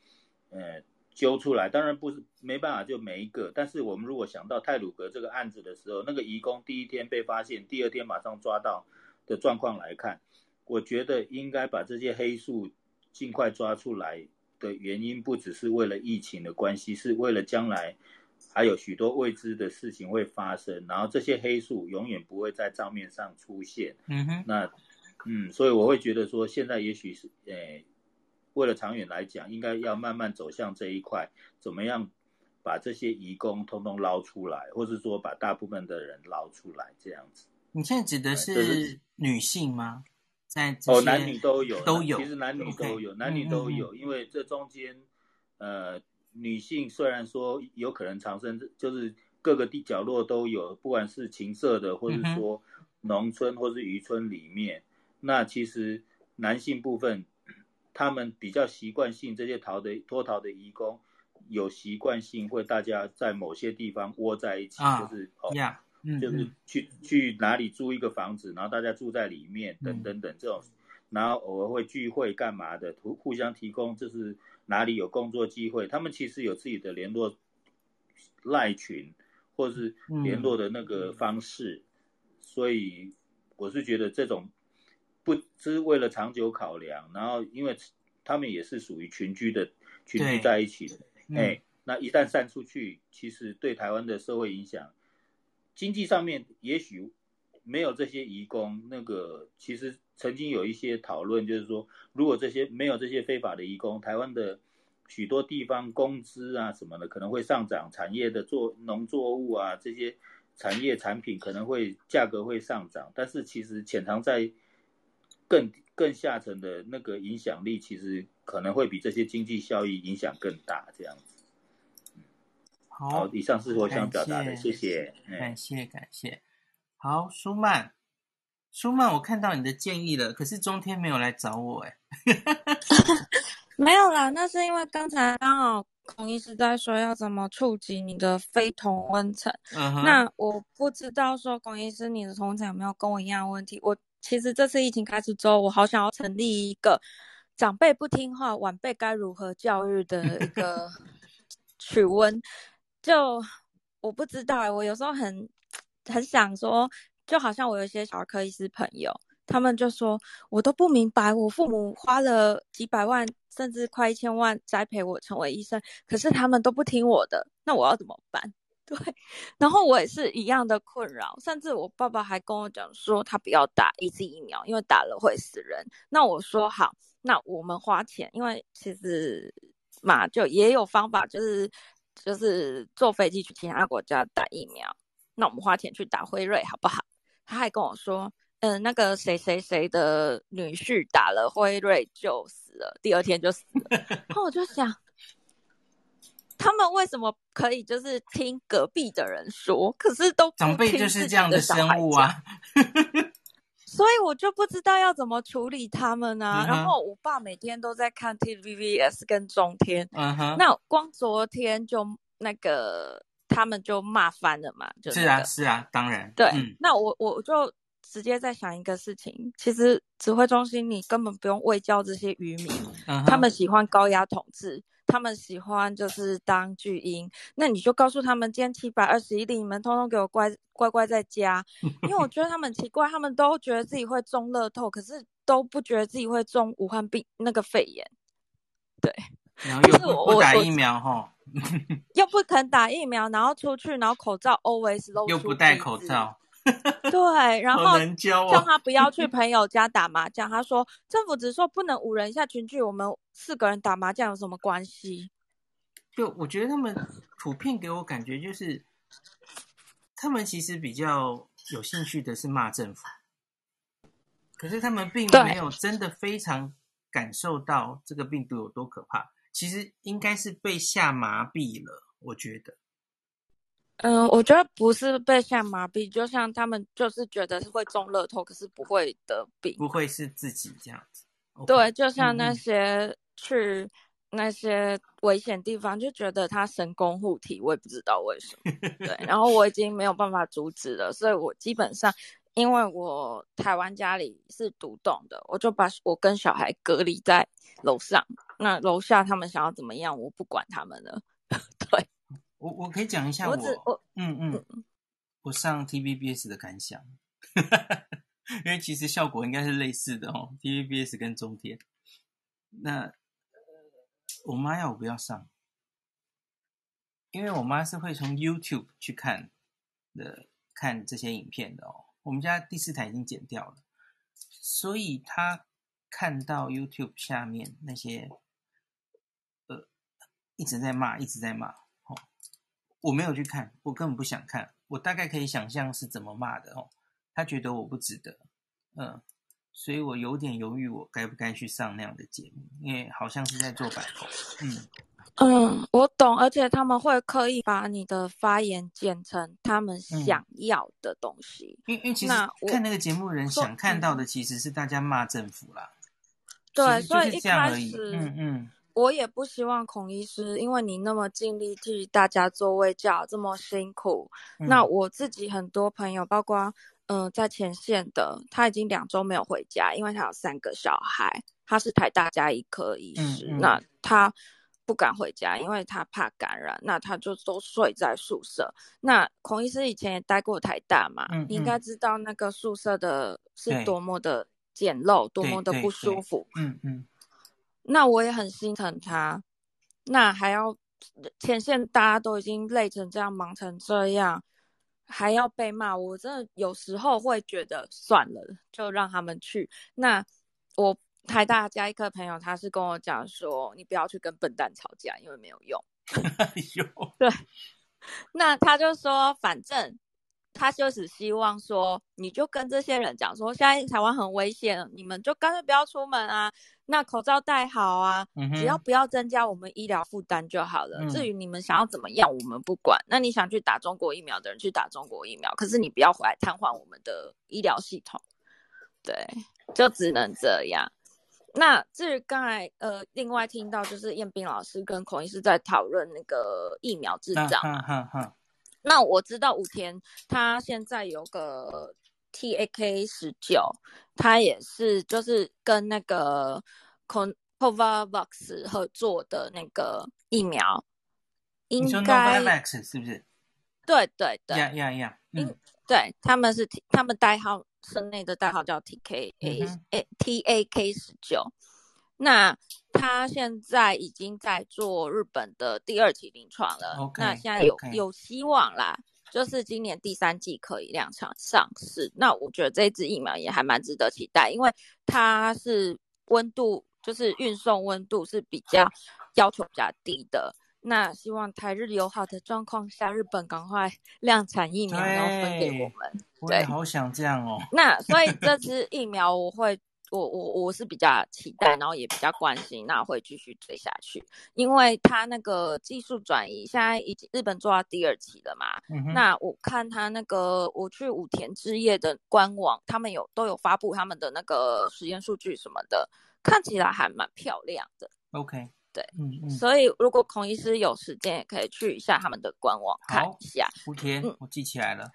呃，揪出来。当然不是没办法就每一个，但是我们如果想到泰鲁阁这个案子的时候，那个移工第一天被发现，第二天马上抓到的状况来看，我觉得应该把这些黑数尽快抓出来。的原因不只是为了疫情的关系，是为了将来还有许多未知的事情会发生，然后这些黑数永远不会在账面上出现。嗯哼，那嗯，所以我会觉得说，现在也许是诶，为了长远来讲，应该要慢慢走向这一块，怎么样把这些移工通通捞出来，或是说把大部分的人捞出来，这样子。你现在指的是女性吗？在哦，男女都有，都有，其实男女都有.男女都有，因为这中间，呃，女性虽然说有可能藏身，就是各个地角落都有，不管是情色的，或者说农村或是渔村里面，嗯，那其实男性部分，他们比较习惯性这些逃的脱逃的移工，有习惯性会大家在某些地方窝在一起，啊，就是哦。就是去去哪里租一个房子，然后大家住在里面，等等等这种，然后偶尔会聚会干嘛的，互互相提供，就是哪里有工作机会，他们其实有自己的联络赖群，或是联络的那个方式，所以我是觉得这种不是为了长久考量，然后因为他们也是属于群居的，群居在一起的，哎，那一旦散出去，其实对台湾的社会影响。经济上面也许没有这些移工，那个其实曾经有一些讨论，就是说，如果这些没有这些非法的移工，台湾的许多地方工资啊什么的可能会上涨，产业的作农作物啊这些产业产品可能会价格会上涨，但是其实潜藏在更更下层的那个影响力，其实可能会比这些经济效益影响更大，这样子。好，以上是我想表达的，谢谢，感谢感谢。好，舒曼，舒曼，我看到你的建议了，可是中天没有来找我，哎，没有啦，那是因为刚才刚好孔医师在说要怎么触及你的非同温层，uh-huh. 那我不知道说孔医师你的同层有没有跟我一样的问题？我其实这次疫情开始之后，我好想要成立一个长辈不听话，晚辈该如何教育的一个 取温。就我不知道，我有时候很很想说，就好像我有一些小儿科医师朋友，他们就说，我都不明白，我父母花了几百万甚至快一千万栽培我成为医生，可是他们都不听我的，那我要怎么办？对，然后我也是一样的困扰，甚至我爸爸还跟我讲说，他不要打 AZ 疫苗，因为打了会死人。那我说好，那我们花钱，因为其实嘛，就也有方法，就是。就是坐飞机去其他国家打疫苗，那我们花钱去打辉瑞好不好？他还跟我说，嗯、呃，那个谁谁谁的女婿打了辉瑞就死了，第二天就死了。然后我就想，他们为什么可以就是听隔壁的人说，可是都长辈就是这样的生物啊。所以我就不知道要怎么处理他们啊。Uh -huh. 然后我爸每天都在看 TVBS 跟中天，uh -huh. 那光昨天就那个他们就骂翻了嘛，就是、那个、啊是啊，当然对。嗯、那我我就直接在想一个事情，其实指挥中心你根本不用喂教这些渔民，uh -huh. 他们喜欢高压统治。他们喜欢就是当巨婴，那你就告诉他们，今天七百二十一例，你们通通给我乖乖乖在家。因为我觉得他们很奇怪，他们都觉得自己会中乐透，可是都不觉得自己会中武汉病那个肺炎。对，然后又不，不打疫苗哈，又不肯打疫苗，然后出去，然后口罩 always 又不戴口罩。对，然后叫他不要去 朋友家打麻将。他说政府只说不能五人以下群聚，我们四个人打麻将有什么关系？就我觉得他们普遍给我感觉就是，他们其实比较有兴趣的是骂政府，可是他们并没有真的非常感受到这个病毒有多可怕。其实应该是被吓麻痹了，我觉得。嗯，我觉得不是被吓麻痹，就像他们就是觉得是会中乐透，可是不会得病，不会是自己这样子。Okay. 对，就像那些去那些危险地方，就觉得他神功护体，我也不知道为什么。对，然后我已经没有办法阻止了，所以我基本上，因为我台湾家里是独栋的，我就把我跟小孩隔离在楼上，那楼下他们想要怎么样，我不管他们了。对。我我可以讲一下我，我，我嗯嗯，我上 TVBS 的感想，因为其实效果应该是类似的哦，TVBS 跟中天。那我妈要我不要上，因为我妈是会从 YouTube 去看的，看这些影片的哦。我们家第四台已经剪掉了，所以她看到 YouTube 下面那些呃一直在骂，一直在骂。我没有去看，我根本不想看。我大概可以想象是怎么骂的哦。他觉得我不值得，嗯，所以我有点犹豫，我该不该去上那样的节目，因为好像是在做白工。嗯嗯，我懂，而且他们会刻意把你的发言剪成他们想要的东西。因、为、因为其实看那个节目的人想看到的其实是大家骂政府啦。对，所以一开始，嗯嗯。我也不希望孔医师，因为你那么尽力替大家做卫教，这么辛苦。嗯、那我自己很多朋友，包括嗯、呃、在前线的，他已经两周没有回家，因为他有三个小孩，他是台大家医科医师，嗯嗯、那他不敢回家，因为他怕感染，那他就都睡在宿舍。那孔医师以前也待过台大嘛，你应该知道那个宿舍的是多么的简陋，多么的不舒服。嗯嗯。那我也很心疼他，那还要前线大家都已经累成这样，忙成这样，还要被骂，我真的有时候会觉得算了，就让他们去。那我台大加一科朋友，他是跟我讲说，你不要去跟笨蛋吵架，因为没有用。有，对，那他就说，反正。他就只希望说，你就跟这些人讲说，现在台湾很危险，你们就干脆不要出门啊，那口罩戴好啊，嗯、只要不要增加我们医疗负担就好了。嗯、至于你们想要怎么样，我们不管。那你想去打中国疫苗的人去打中国疫苗，可是你不要回来瘫痪我们的医疗系统。对，就只能这样。那至于刚才呃，另外听到就是彦斌老师跟孔医师在讨论那个疫苗制造。啊啊啊啊那我知道武田他现在有个 T A K 十九，它也是就是跟那个 Novavax 合作的那个疫苗，应该 Novavax 是不是？对对对，呀呀呀，嗯，对，他们是他们代号生内的代号叫 T K A、嗯、T A K 十九。那他现在已经在做日本的第二期临床了，okay, 那现在有.有希望啦，就是今年第三季可以量产上市。那我觉得这支疫苗也还蛮值得期待，因为它是温度，就是运送温度是比较要求比较低的。那希望台日友好的状况下，日本赶快量产疫苗，然后分给我们。对，我也好想这样哦。那所以这支疫苗我会。我我我是比较期待，然后也比较关心，那会继续追下去，因为他那个技术转移现在已经日本做到第二期了嘛。嗯、那我看他那个，我去武田制药的官网，他们有都有发布他们的那个实验数据什么的，看起来还蛮漂亮的。OK，对，嗯嗯。所以如果孔医师有时间，也可以去一下他们的官网看一下。武田，我记起来了。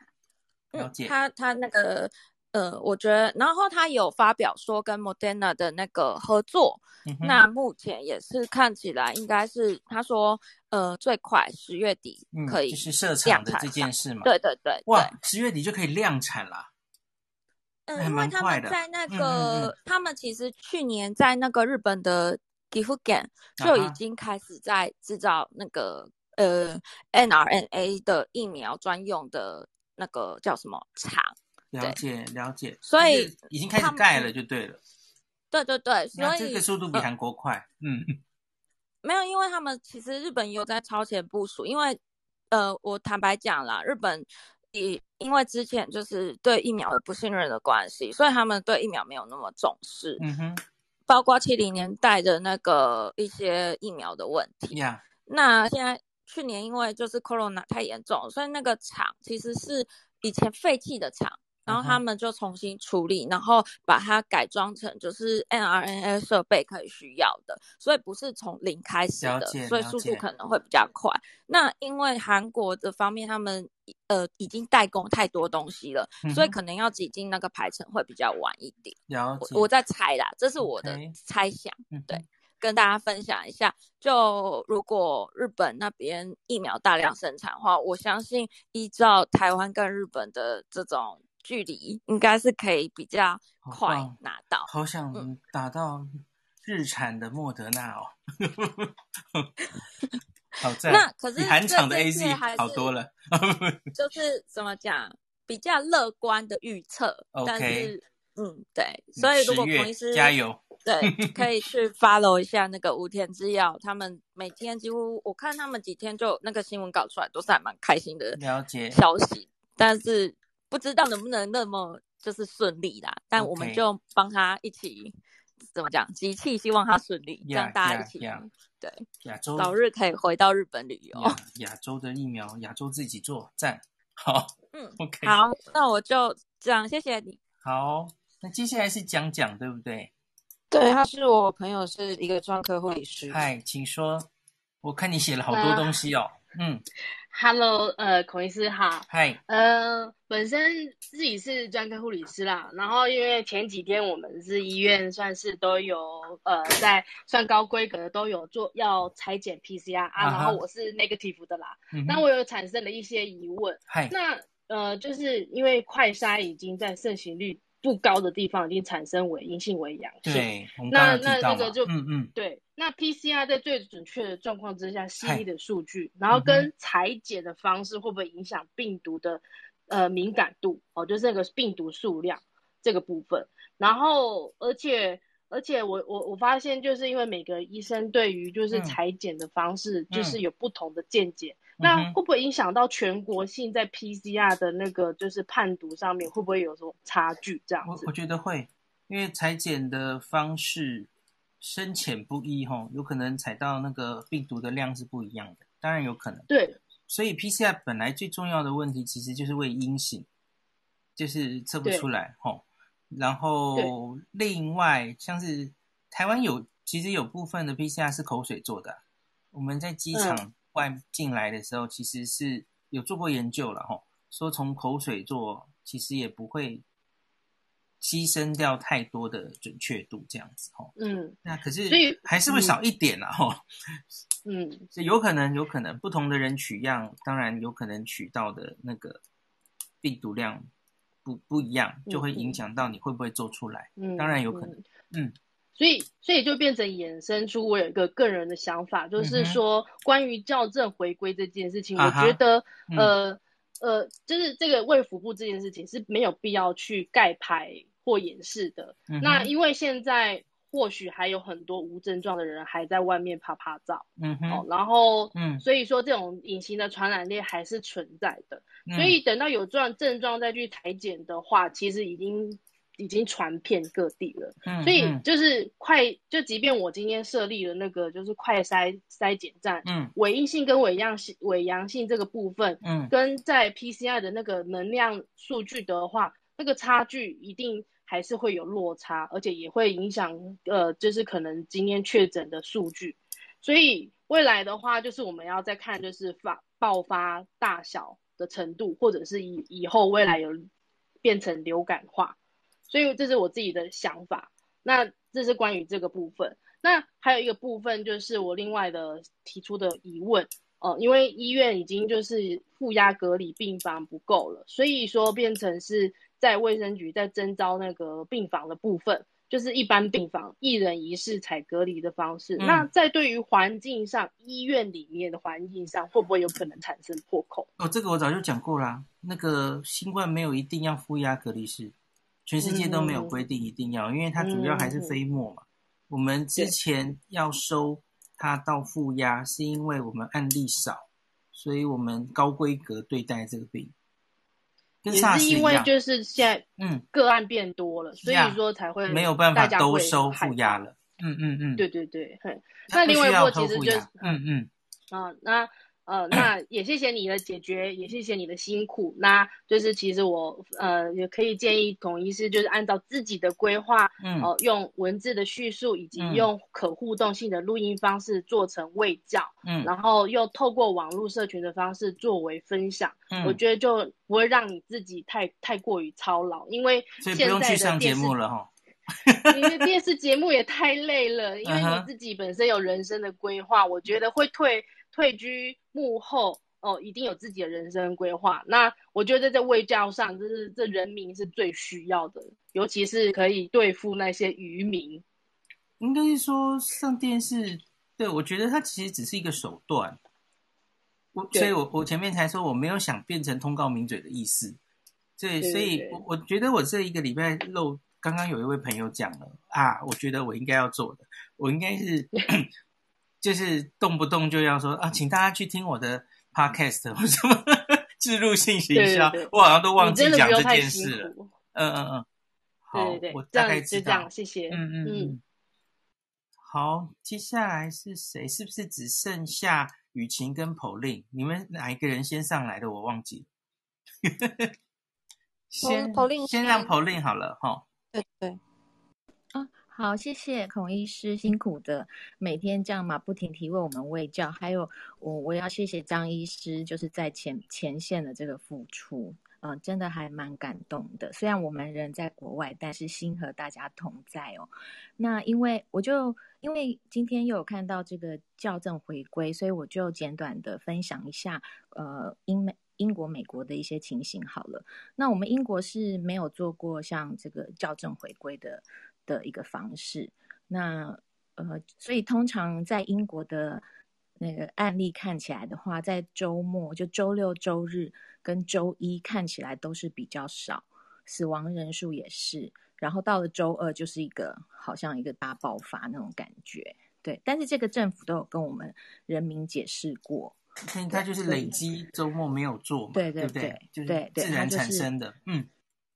了解。嗯、他他那个。呃，我觉得，然后他有发表说跟 Moderna 的那个合作，嗯、那目前也是看起来应该是他说，呃，最快十月底可以、嗯、就是设厂的这件事嘛？对对对，哇，十月底就可以量产了。嗯，因为他们在那个，嗯嗯嗯他们其实去年在那个日本的 Gifugan 就已经开始在制造那个、uh huh. 呃 mRNA 的疫苗专用的那个叫什么厂？了解了解，所以已经开始盖了就对了。对对对，所以这个速度比韩国快。呃、嗯，没有，因为他们其实日本也有在超前部署，因为呃，我坦白讲啦，日本也因为之前就是对疫苗的不信任的关系，所以他们对疫苗没有那么重视。嗯哼。包括七零年代的那个一些疫苗的问题，Yeah. 那现在去年因为就是 Corona 太严重，所以那个厂其实是以前废弃的厂。然后他们就重新处理，uh. 然后把它改装成就是 mRNA 设备可以需要的，所以不是从零开始的，所以速度可能会比较快。那因为韩国的方面，他们呃已经代工太多东西了，嗯、所以可能要挤进那个排程会比较晚一点。我，我在猜啦，这是我的猜想。对，跟大家分享一下。就如果日本那边疫苗大量生产的话，我相信依照台湾跟日本的这种。距离应该是可以比较快拿到，好，好想打到日产的莫德纳哦，好赞！那可是韩厂的 AZ 好多了，就是怎么讲，比较乐观的预测。但是嗯，对，所以如果彭医师加油，对，可以去 follow 一下那个武田制药，他们每天几乎我看他们几天就那个新闻搞出来，都是还蛮开心的了解消息，但是。不知道能不能那么就是顺利啦，但我们就帮他一起怎么讲，集气，希望他顺利，yeah, 让大家一起 yeah, yeah. 对亚洲早日可以回到日本旅游。亚洲的疫苗，亚洲自己做，赞好。嗯，OK，好，那我就这样，谢谢你。好，那接下来是讲讲，对不对？对，他是我朋友，是一个专科护理师。嗨，请说。我看你写了好多东西哦。Uh, 嗯。Hello，呃，孔医师好。嗨。呃，本身自己是专科护理师啦，然后因为前几天我们是医院算是都有呃在算高规格的都有做要裁剪 PCR 啊，然后我是 negative 的啦，那、uh huh. 我有产生了一些疑问。嗨。那呃，就是因为快筛已经在盛行率不高的地方已经产生为阴性为阳性，对，那那那个就嗯嗯对。那 PCR 在最准确的状况之下，C 的数据，然后跟裁剪的方式会不会影响病毒的呃敏感度哦？就是那个病毒数量这个部分。然后而且而且我我我发现就是因为每个医生对于就是裁剪的方式就是有不同的见解，嗯、那会不会影响到全国性在 PCR 的那个就是判读上面会不会有什么差距？这样子？我我觉得会，因为裁剪的方式。深浅不一吼，有可能采到那个病毒的量是不一样的，当然有可能。对，所以 PCR 本来最重要的问题其实就是为阴性，就是测不出来吼对。然后另外像是台湾有，其实有部分的 PCR 是口水做的，我们在机场外进来的时候，其实是有做过研究了吼，说从口水做其实也不会。牺牲掉太多的准确度，这样子吼。嗯，那可是，还是会少一点啦吼。嗯，所以有可能，有可能不同的人取样，当然有可能取到的那个病毒量不不一样，就会影响到你会不会做出来。嗯，当然有可能。嗯，所以所以就变成衍生出我有一个个人的想法，就是说关于校正回归这件事情，我觉得呃呃，就是这个卫福部这件事情是没有必要去盖牌。或掩饰的，嗯、那因为现在或许还有很多无症状的人还在外面趴趴走，嗯哼，哦，然后，嗯，所以说这种隐形的传染链还是存在的，嗯、所以等到有状症状再去裁剪的话，其实已经已经传遍各地了，嗯，所以就是快，就即便我今天设立了那个就是快筛筛检站，嗯，伪阴性跟伪阳性伪阳性这个部分，嗯，跟在 PCR 的那个能量数据的话，那个差距一定。还是会有落差，而且也会影响，呃，就是可能今天确诊的数据，所以未来的话，就是我们要再看，就是发爆发大小的程度，或者是以以后未来有变成流感化，所以这是我自己的想法。那这是关于这个部分。那还有一个部分就是我另外的提出的疑问，哦、呃，因为医院已经就是负压隔离病房不够了，所以说变成是。在卫生局在征招那个病房的部分，就是一般病房一人一室采隔离的方式。嗯、那在对于环境上，医院里面的环境上，会不会有可能产生破口？哦，这个我早就讲过啦。那个新冠没有一定要负压隔离室，全世界都没有规定一定要，嗯、因为它主要还是飞沫嘛。嗯、我们之前要收它到负压，是因为我们案例少，所以我们高规格对待这个病。也是因为就是现在，嗯，个案变多了，嗯、所以说才会没有办法都收负压了。嗯嗯嗯，对对对，那另外一波其实就是，嗯嗯，啊，那。呃，那 也谢谢你的解决，也谢谢你的辛苦。那就是其实我呃也可以建议孔医师，就是按照自己的规划，嗯，哦、呃，用文字的叙述以及用可互动性的录音方式做成卫教，嗯，然后又透过网络社群的方式作为分享，嗯，我觉得就不会让你自己太太过于操劳，因为现在的节目了哈。你的电视节目也太累了，因为你自己本身有人生的规划，我觉得会退。退居幕后哦，一定有自己的人生规划。那我觉得在卫教上，就是这人民是最需要的，尤其是可以对付那些渔民。应该是说上电视，对，我觉得它其实只是一个手段。我所以我我前面才说我没有想变成通告名嘴的意思。对，对所以我我觉得我这一个礼拜漏，刚刚有一位朋友讲了啊，我觉得我应该要做的，我应该是。就是动不动就要说啊，请大家去听我的 podcast 或什么植入性行销，我好像都忘记讲这件事了。嗯嗯嗯，好，对对对，我大概知道，这样，谢谢。嗯嗯嗯，好，接下来是谁？是不是只剩下雨晴跟 Pauline？你们哪一个人先上来的？我忘记。先 Pauline，先让 Pauline 好了哈。对对。好，谢谢孔医师辛苦的每天这样马不停蹄为我们喂教，还有我我要谢谢张医师，就是在前前线的这个付出，嗯、真的还蛮感动的。虽然我们人在国外，但是心和大家同在哦。那因为我就因为今天又有看到这个校正回归，所以我就简短的分享一下，呃，英美英国、美国的一些情形好了。那我们英国是没有做过像这个校正回归的。的一个方式，那呃，所以通常在英国的那个案例看起来的话，在周末就周六、周日跟周一看起来都是比较少，死亡人数也是，然后到了周二就是一个好像一个大爆发那种感觉，对。但是这个政府都有跟我们人民解释过，他就是累积周末没有做嘛，对对对，对对，对就是自然产生的，嗯。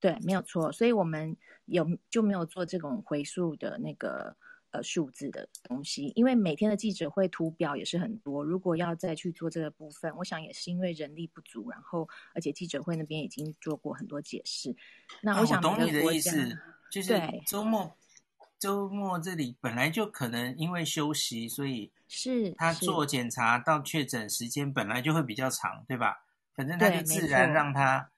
对，没有错，所以我们有就没有做这种回溯的那个呃数字的东西，因为每天的记者会图表也是很多，如果要再去做这个部分，我想也是因为人力不足，然后而且记者会那边已经做过很多解释。那我想、啊、我懂你的意思，就是对周末周末这里本来就可能因为休息，所以是他做检查到确诊时间本来就会比较长，对吧？反正他就自然让他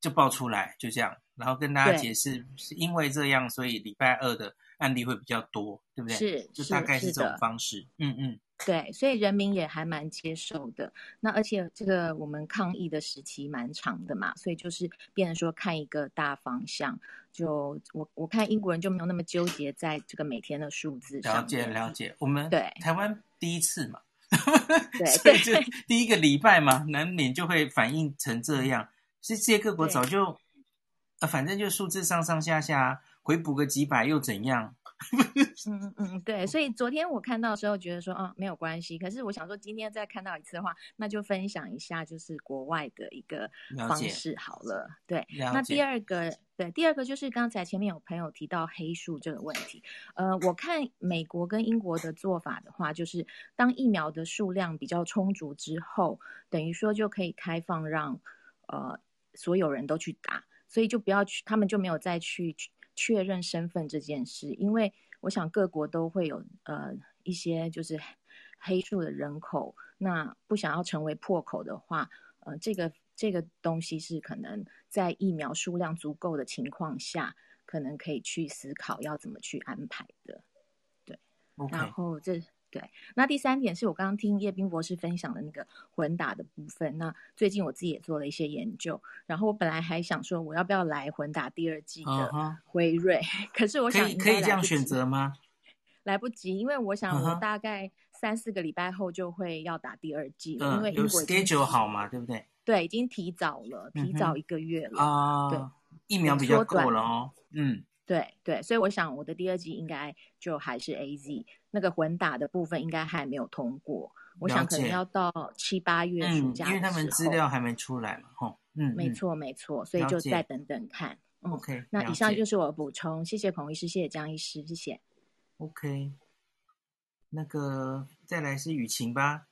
就爆出来，就这样。然后跟大家解释，是因为这样，所以礼拜二的案例会比较多，对不对？是，就大概是这种方式。嗯嗯，对，所以人民也还蛮接受的。那而且这个我们抗疫的时期蛮长的嘛，所以就是变成说看一个大方向。就我我看英国人就没有那么纠结在这个每天的数字上。了解了解，我们对台湾第一次嘛，对，就第一个礼拜嘛，难免就会反应成这样。世界各国早就。啊，反正就数字上上下下，回补个几百又怎样？嗯嗯，对。所以昨天我看到的时候，觉得说啊，没有关系。可是我想说，今天再看到一次的话，那就分享一下，就是国外的一个方式好了。对。那第二个，对，第二个就是刚才前面有朋友提到黑数这个问题。呃，我看美国跟英国的做法的话，就是当疫苗的数量比较充足之后，等于说就可以开放让呃所有人都去打。所以就不要去，他们就没有再去确认身份这件事，因为我想各国都会有呃一些就是黑数的人口，那不想要成为破口的话，呃，这个这个东西是可能在疫苗数量足够的情况下，可能可以去思考要怎么去安排的，对.然后这对，那第三点是我刚刚听叶斌博士分享的那个混打的部分。那最近我自己也做了一些研究，然后我本来还想说我要不要来混打第二季的辉瑞，uh -huh. 可是我想可以可以这样选择吗？来不及，因为我想我大概三四个礼拜后就会要打第二季了，uh -huh. 因为英国有 schedule 好嘛，对不对？对，已经提早了，提早一个月了啊。Uh -huh. 对，疫苗比较够了哦。嗯。对对，所以我想我的第二季应该就还是 AZ，那个混打的部分应该还没有通过，我想可能要到七八月暑假、嗯，因为他们资料还没出来嘛，吼，嗯，没错没错，所以就再等等看。OK，嗯，那以上就是我的补充，谢谢彭医师，谢谢江医师，谢谢。OK，那个再来是雨晴吧。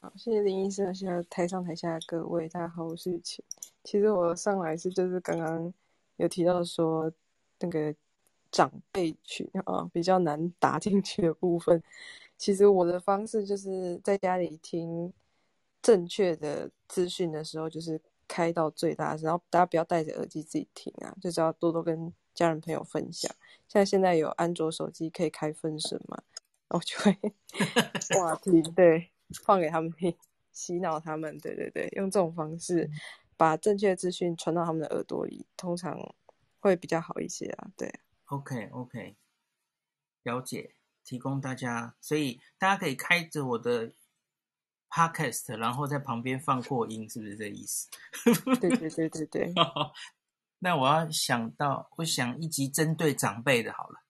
好，谢谢林医生，谢谢台上台下的各位，大家好，我是雨晴。其实我上来是就是刚刚有提到说。那个长辈群啊，比较难打进去的部分，其实我的方式就是在家里听正确的资讯的时候，就是开到最大声，然后大家不要戴着耳机自己听啊，就是要多多跟家人朋友分享。像现在有安卓手机可以开分身嘛，然后就会 哇听，对，放给他们听，洗脑他们，对对对，用这种方式把正确的资讯传到他们的耳朵里，通常。会比较好一些啊，对。OK OK，了解，提供大家，所以大家可以开着我的 Podcast，然后在旁边放扩音，是不是这意思？对对对对对。那我要想到，我想一集针对长辈的好了，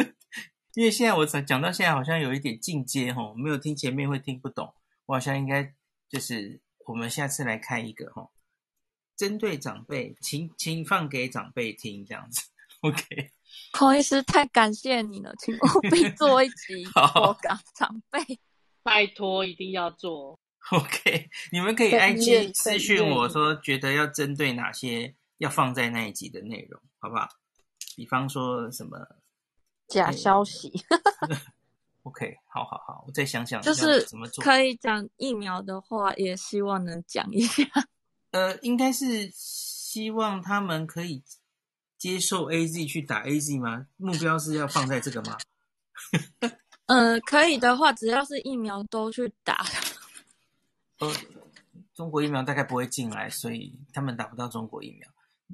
因为现在我讲到现在好像有一点进阶吼，没有听前面会听不懂，我好像应该就是我们下次来开一个吼。针对长辈，请请放给长辈听，这样子，OK。孔医师，太感谢你了，请务必做一集 播给长辈，拜托一定要做。OK，你们可以 IG 私讯我说，觉得要针对哪些要放在那一集的内容，好不好？比方说什么假消息。OK，好好好，我再想想，就是怎么做。可以讲疫苗的话，也希望能讲一下。呃，应该是希望他们可以接受 AZ 去打 AZ 吗？目标是要放在这个吗？呃，可以的话，只要是疫苗都去打。呃，中国疫苗大概不会进来，所以他们打不到中国疫苗。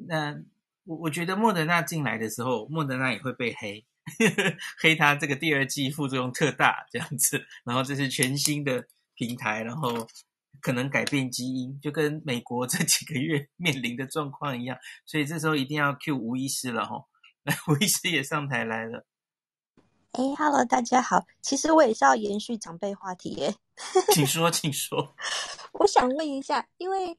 那我我觉得莫德纳进来的时候，莫德纳也会被黑，黑他这个第二季副作用特大这样子。然后这是全新的平台，然后。可能改变基因，就跟美国这几个月面临的状况一样，所以这时候一定要 Q 吴医师了哈。来，吴医师也上台来了。哎，Hello，大家好。其实我也是要延续长辈话题耶。请说，请说。我想问一下，因为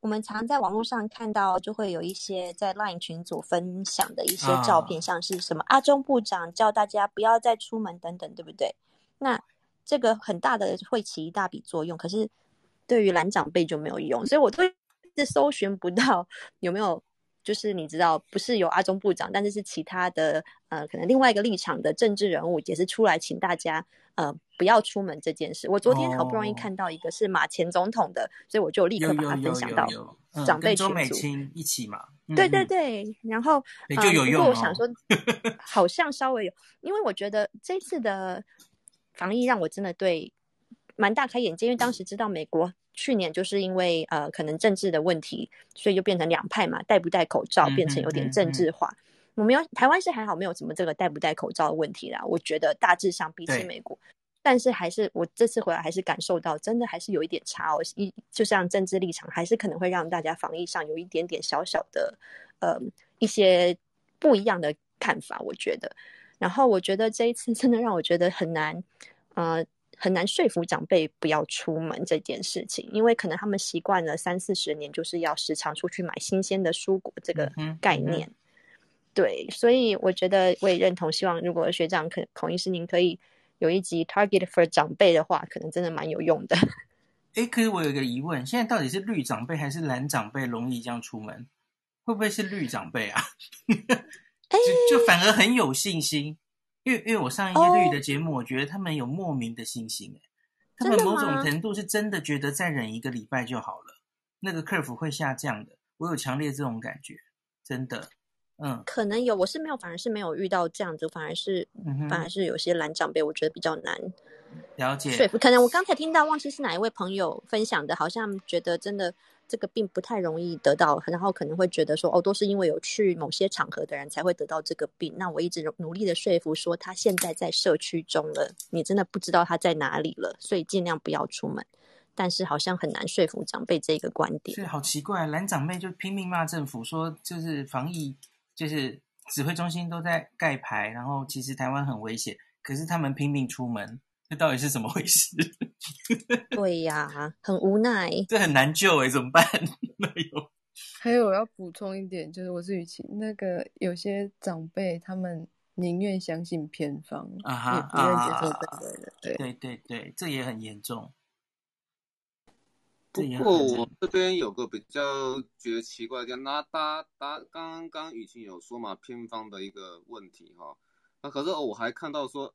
我们常在网络上看到，就会有一些在 LINE 群组分享的一些照片，啊、像是什么阿中部长叫大家不要再出门等等，对不对？那这个很大的会起一大笔作用，可是。对于蓝长辈就没有用，所以我都是搜寻不到有没有，就是你知道，不是有阿中部长，但是是其他的呃，可能另外一个立场的政治人物也是出来请大家呃不要出门这件事。我昨天好不容易看到一个是马前总统的，哦、所以我就立刻把它分享到长辈群组。周美青一起嘛？嗯、对对对，然后就有用、哦呃。我想说，好像稍微有，因为我觉得这次的防疫让我真的对。蛮大开眼界，因为当时知道美国去年就是因为呃可能政治的问题，所以就变成两派嘛，戴不戴口罩变成有点政治化。嗯嗯嗯、我们要台湾是还好没有什么这个戴不戴口罩的问题啦，我觉得大致上比起美国，但是还是我这次回来还是感受到真的还是有一点差哦，一就像政治立场还是可能会让大家防疫上有一点点小小的呃一些不一样的看法，我觉得。然后我觉得这一次真的让我觉得很难，呃。很难说服长辈不要出门这件事情，因为可能他们习惯了三四十年，就是要时常出去买新鲜的蔬果这个概念。嗯嗯、对，所以我觉得我也认同，希望如果学长可孔医师您可以有一集 target for 长辈的话，可能真的蛮有用的。哎，可是我有一个疑问，现在到底是绿长辈还是蓝长辈容易这样出门？会不会是绿长辈啊？就就反而很有信心。因为因为我上一些绿的节目，oh, 我觉得他们有莫名的信心，他们某种程度是真的觉得再忍一个礼拜就好了，那个 curve 会下降的，我有强烈这种感觉，真的。嗯，可能有，我是没有，反而是没有遇到这样子，反而是，嗯、反而是有些蓝长辈，我觉得比较难了解说服。可能我刚才听到，忘记是哪一位朋友分享的，好像觉得真的这个病不太容易得到，然后可能会觉得说，哦，都是因为有去某些场合的人才会得到这个病。那我一直努力的说服说，他现在在社区中了，你真的不知道他在哪里了，所以尽量不要出门。但是好像很难说服长辈这个观点，所以好奇怪，蓝长辈就拼命骂政府，说就是防疫，就是指挥中心都在盖牌，然后其实台湾很危险，可是他们拼命出门，这到底是怎么回事？对呀，很无奈，这很难救哎，怎么办？没有。还有我要补充一点，就是我是雨晴，那个有些长辈他们宁愿相信偏方，啊哈，也不愿接受正规的，对对对对，这也很严重。不过我这边有个比较觉得奇怪的，那大大刚刚雨晴有说嘛，偏方的一个问题哈，那可是我还看到说，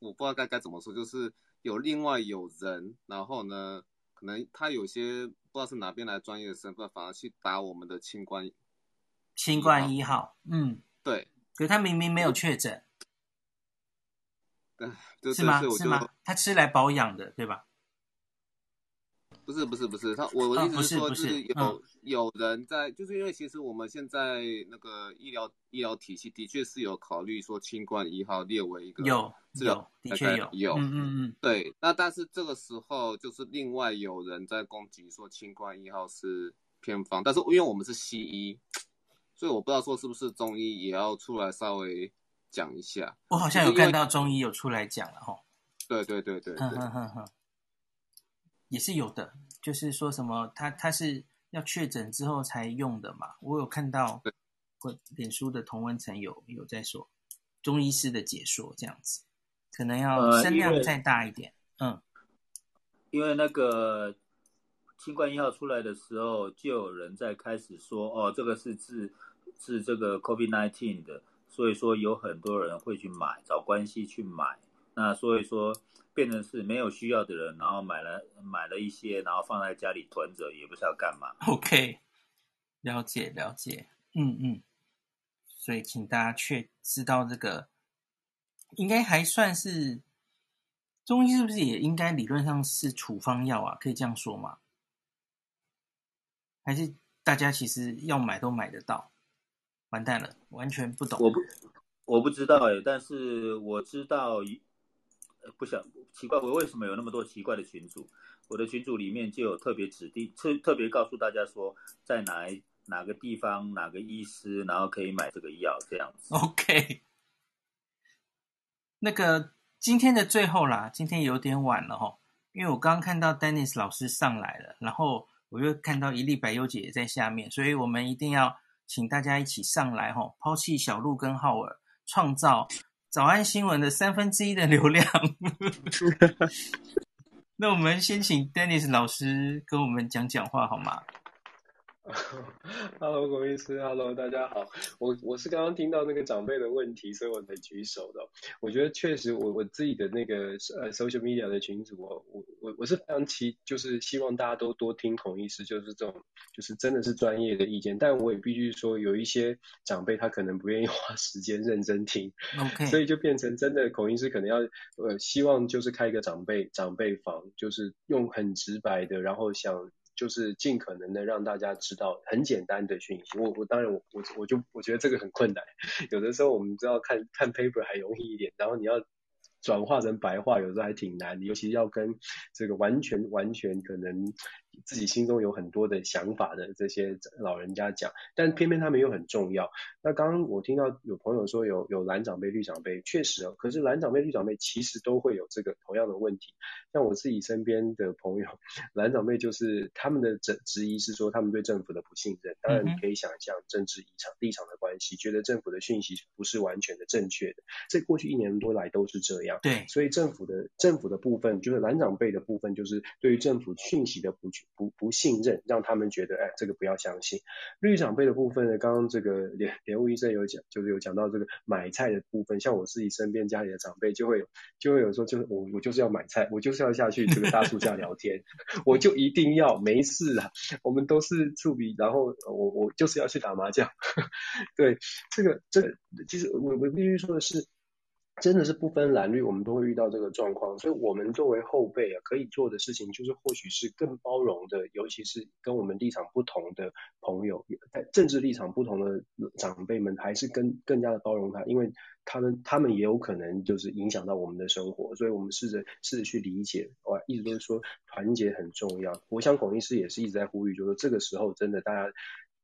我不知道该该怎么说，就是有另外有人，然后呢，可能他有些不知道是哪边来专业的身份，反而去打我们的清官，清冠一号，嗯，对，可是他明明没有确诊，对，是吗？是吗？他吃来保养的，对吧？不是不是不是，他我我的意思是说，就是有有人在，就是因为其实我们现在那个医疗医疗体系的确是有考虑说清冠一号列为一个有有的确有有嗯嗯嗯对，那但是这个时候就是另外有人在攻击说清冠一号是偏方，但是因为我们是西医，所以我不知道说是不是中医也要出来稍微讲一下。我好像有看到中医有出来讲了哈。对对对对对。也是有的，就是说什么他他是要确诊之后才用的嘛。我有看到，我脸书的同文层有有在说中医师的解说这样子，可能要声量再大一点。呃、嗯，因为那个新冠一号出来的时候，就有人在开始说哦，这个是治治这个 COVID-19 的，所以说有很多人会去买，找关系去买。那所以说。变成是没有需要的人，然后买了买了一些，然后放在家里囤着，也不知道干嘛。OK，了解了解，嗯嗯。所以请大家确知道这个，应该还算是中医，是不是也应该理论上是处方药啊？可以这样说吗？还是大家其实要买都买得到？完蛋了，完全不懂。我不我不知道哎，但是我知道。不想奇怪，我为什么有那么多奇怪的群组？我的群组里面就有特别指定，特特别告诉大家说，在哪哪个地方哪个医师，然后可以买这个药这样子。OK，那个今天的最后啦，今天有点晚了哈，因为我刚刚看到 Dennis 老师上来了，然后我又看到一粒白优姐也在下面，所以我们一定要请大家一起上来哈，抛弃小鹿跟浩尔，创造。早安新闻的三分之一的流量，那我们先请 Dennis 老师跟我们讲讲话好吗？Hello，龚医师，Hello，大家好。我我是刚刚听到那个长辈的问题，所以我才举手的。我觉得确实我，我我自己的那个呃 social media 的群组，我我我是非常期，就是希望大家都多听孔医师，就是这种就是真的是专业的意见。但我也必须说，有一些长辈他可能不愿意花时间认真听，OK，所以就变成真的孔医师可能要呃希望就是开一个长辈长辈房，就是用很直白的，然后想。就是尽可能的让大家知道很简单的讯息。我我当然我我我就我觉得这个很困难。有的时候我们知道看看 paper 还容易一点，然后你要转化成白话，有时候还挺难。尤其要跟这个完全完全可能。自己心中有很多的想法的这些老人家讲，但偏偏他们又很重要。那刚刚我听到有朋友说有有蓝长辈、绿长辈，确实哦。可是蓝长辈、绿长辈其实都会有这个同样的问题。像我自己身边的朋友，蓝长辈就是他们的质质疑是说他们对政府的不信任。当然你可以想象政治立场立场的关系，觉得政府的讯息不是完全的正确的。这过去一年多来都是这样。对，所以政府的政府的部分就是蓝长辈的部分，就是对于政府讯息的不不不信任，让他们觉得哎，这个不要相信。绿长辈的部分呢，刚刚这个莲莲雾医生有讲，就是有讲到这个买菜的部分，像我自己身边家里的长辈就会有就会有说，就是我我就是要买菜，我就是要下去这个大树下聊天，我就一定要没事啊，我们都是触鼻，然后我我就是要去打麻将。对，这个这个其实我我必须说的是。真的是不分蓝绿，我们都会遇到这个状况，所以我们作为后辈啊，可以做的事情就是，或许是更包容的，尤其是跟我们立场不同的朋友，在政治立场不同的长辈们，还是更更加的包容他，因为他们他们也有可能就是影响到我们的生活，所以我们试着试着去理解，哇，一直都是说团结很重要。我想孔医师也是一直在呼吁，就是说这个时候真的大家。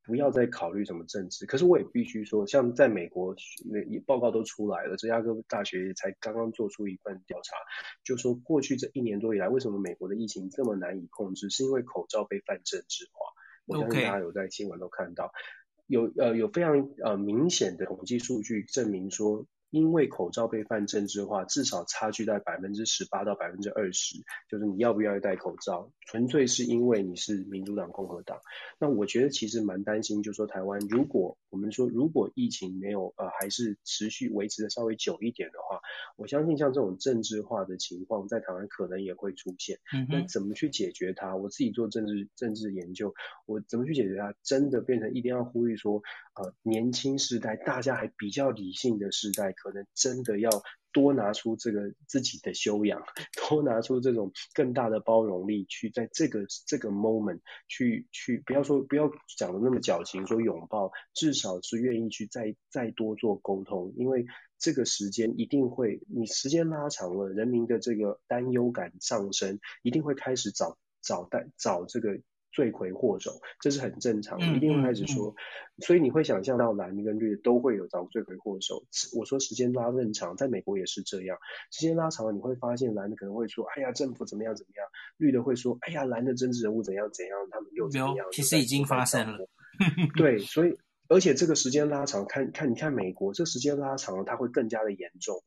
不要再考虑什么政治，可是我也必须说，像在美国，那报告都出来了，芝加哥大学才刚刚做出一份调查，就说过去这一年多以来，为什么美国的疫情这么难以控制，是因为口罩被泛政治化。我相信大家有在新闻都看到，有呃有非常呃明显的统计数据证明说。因为口罩被泛政治化，至少差距在百分之十八到百分之二十，就是你要不要戴口罩，纯粹是因为你是民主党、共和党。那我觉得其实蛮担心，就是说台湾，如果我们说如果疫情没有呃还是持续维持的稍微久一点的话，我相信像这种政治化的情况在台湾可能也会出现。嗯。那怎么去解决它？我自己做政治政治研究，我怎么去解决它？真的变成一定要呼吁说，呃，年轻时代大家还比较理性的时代。可可能真的要多拿出这个自己的修养，多拿出这种更大的包容力，去在这个这个 moment 去去不要说不要讲的那么矫情，说拥抱，至少是愿意去再再多做沟通，因为这个时间一定会，你时间拉长了，人民的这个担忧感上升，一定会开始找找带找这个。罪魁祸首，这是很正常的，一定会开始说，所以你会想象到蓝跟绿都会有找罪魁祸首。我说时间拉更长，在美国也是这样，时间拉长了，你会发现蓝的可能会说，哎呀，政府怎么样怎么样，绿的会说，哎呀，蓝的政治人物怎样怎样，他们又怎么样？其实已经发生了。对，所以而且这个时间拉长，看看你看美国，这时间拉长了，它会更加的严重。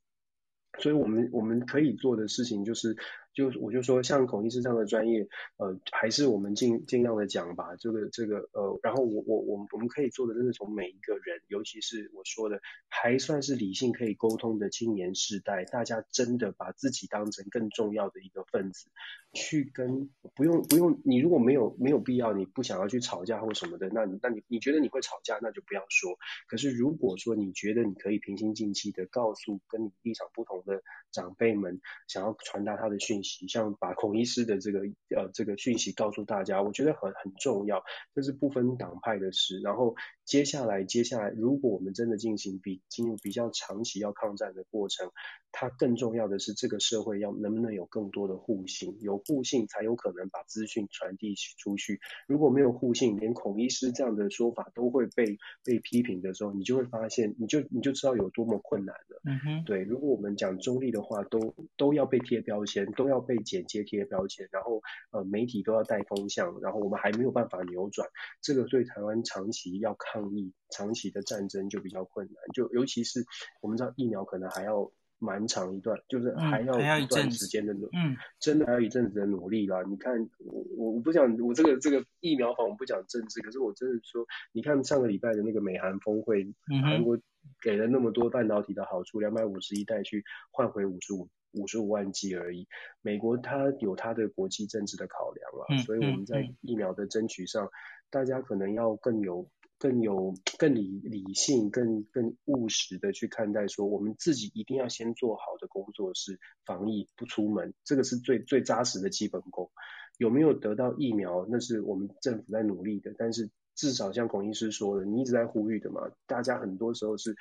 所以我们我们可以做的事情就是。就我就说，像孔医师这样的专业，呃，还是我们尽尽量的讲吧。这个这个呃，然后我我我我们可以做的，真的从每一个人，尤其是我说的还算是理性可以沟通的青年世代，大家真的把自己当成更重要的一个分子，去跟不用不用，你如果没有没有必要，你不想要去吵架或什么的，那那你你觉得你会吵架，那就不要说。可是如果说你觉得你可以平心静气的告诉跟你立场不同的长辈们，想要传达他的讯息。像把孔医师的这个呃这个讯息告诉大家，我觉得很很重要，这是不分党派的事。然后接下来接下来，如果我们真的进行比进入比较长期要抗战的过程，它更重要的是这个社会要能不能有更多的互信，有互信才有可能把资讯传递出去。如果没有互信，连孔医师这样的说法都会被被批评的时候，你就会发现，你就你就知道有多么困难了。嗯哼，对，如果我们讲中立的话，都都要被贴标签，都要。被剪接贴标签，然后呃媒体都要带风向，然后我们还没有办法扭转，这个对台湾长期要抗疫、长期的战争就比较困难。就尤其是我们知道疫苗可能还要蛮长一段，就是还要一段时间的努，嗯，真的还要一阵子的努力啦。你看我我不讲我这个这个疫苗法我不讲政治，可是我真的说，你看上个礼拜的那个美韩峰会，韩国给了那么多半导体的好处，两百五十亿袋去换回五十五。五十五万剂而已。美国它有它的国际政治的考量了，嗯，所以我们在疫苗的争取上，大家可能要更有、更有、更理理性、更更务实的去看待，说我们自己一定要先做好的工作是防疫，不出门，这个是最最扎实的基本功。有没有得到疫苗，那是我们政府在努力的，但是至少像孔医师说的，你一直在呼吁的嘛，大家很多时候是。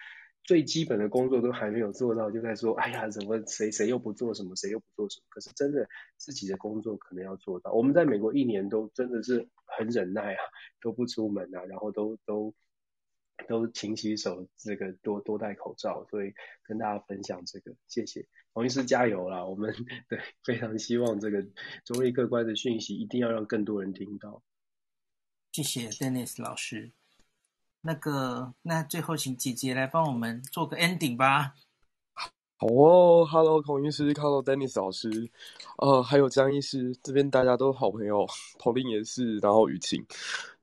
最基本的工作都还没有做到，就在说，哎呀，怎么谁谁又不做什么，谁又不做什么？可是真的自己的工作可能要做到。我们在美国一年都真的是很忍耐啊，都不出门啊，然后都都都勤洗手，这个多多戴口罩。所以跟大家分享这个，谢谢洪医师加油啦！我们对非常希望这个中立客观的讯息一定要让更多人听到。谢谢 Dennis 老师。那个，那最后请姐姐来帮我们做个 ending 吧。好哦，Hello，孔医师，Hello Dennis 老师，呃，还有江医师，这边大家都好朋友彭林也是，然后雨晴，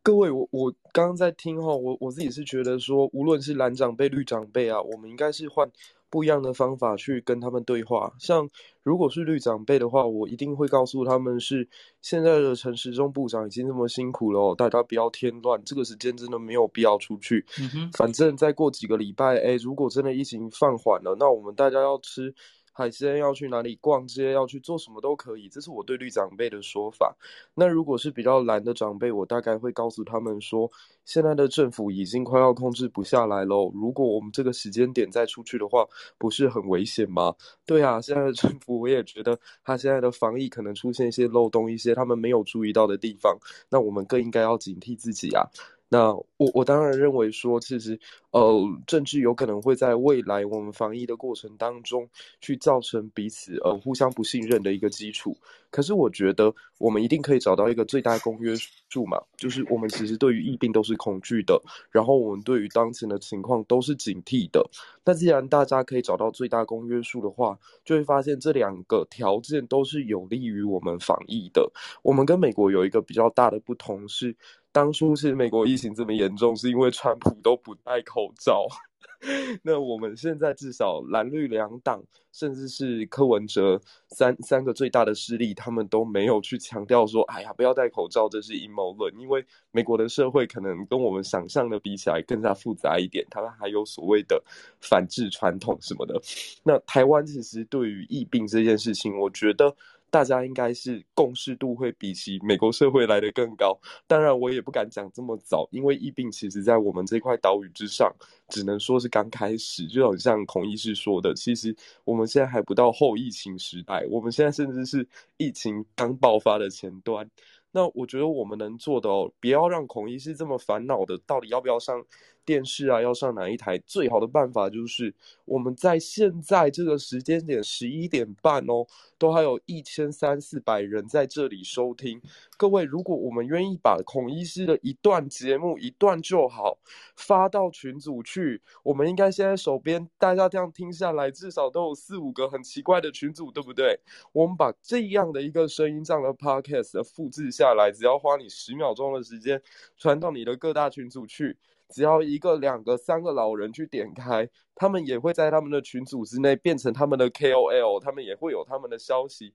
各位，我我刚刚在听哈，我我自己是觉得说，无论是蓝长辈、绿长辈啊，我们应该是换。不一样的方法去跟他们对话，像如果是绿长辈的话，我一定会告诉他们是现在的陈时中部长已经这么辛苦了哦，大家不要添乱，这个时间真的没有必要出去。嗯，反正再过几个礼拜，哎，如果真的疫情放缓了，那我们大家要吃。海鲜要去哪里逛街，要去做什么都可以，这是我对绿长辈的说法。那如果是比较蓝的长辈，我大概会告诉他们说，现在的政府已经快要控制不下来喽。如果我们这个时间点再出去的话，不是很危险吗？对啊，现在的政府我也觉得他现在的防疫可能出现一些漏洞，一些他们没有注意到的地方，那我们更应该要警惕自己啊。那我我当然认为说，其实呃，政治有可能会在未来我们防疫的过程当中，去造成彼此呃互相不信任的一个基础。可是我觉得我们一定可以找到一个最大公约数嘛，就是我们其实对于疫病都是恐惧的，然后我们对于当前的情况都是警惕的。那既然大家可以找到最大公约数的话，就会发现这两个条件都是有利于我们防疫的。我们跟美国有一个比较大的不同是。当初是美国疫情这么严重，是因为川普都不戴口罩。那我们现在至少蓝绿两党，甚至是柯文哲三三个最大的势力，他们都没有去强调说：“哎呀，不要戴口罩，这是阴谋论。”因为美国的社会可能跟我们想象的比起来更加复杂一点，他们还有所谓的反制传统什么的。那台湾其实对于疫病这件事情，我觉得。大家应该是共识度会比起美国社会来得更高，当然我也不敢讲这么早，因为疫病其实在我们这块岛屿之上，只能说是刚开始，就好像孔医师说的，其实我们现在还不到后疫情时代，我们现在甚至是疫情刚爆发的前端。那我觉得我们能做的哦，不要让孔医师这么烦恼的，到底要不要上电视啊？要上哪一台？最好的办法就是我们在现在这个时间点十一点半哦，都还有一千三四百人在这里收听。各位，如果我们愿意把孔医师的一段节目一段就好发到群组去，我们应该现在手边大家这样听下来，至少都有四五个很奇怪的群组，对不对？我们把这样的一个声音这样的 podcast 的复制下来，只要花你十秒钟的时间传到你的各大群组去，只要一个、两个、三个老人去点开，他们也会在他们的群组之内变成他们的 KOL，他们也会有他们的消息。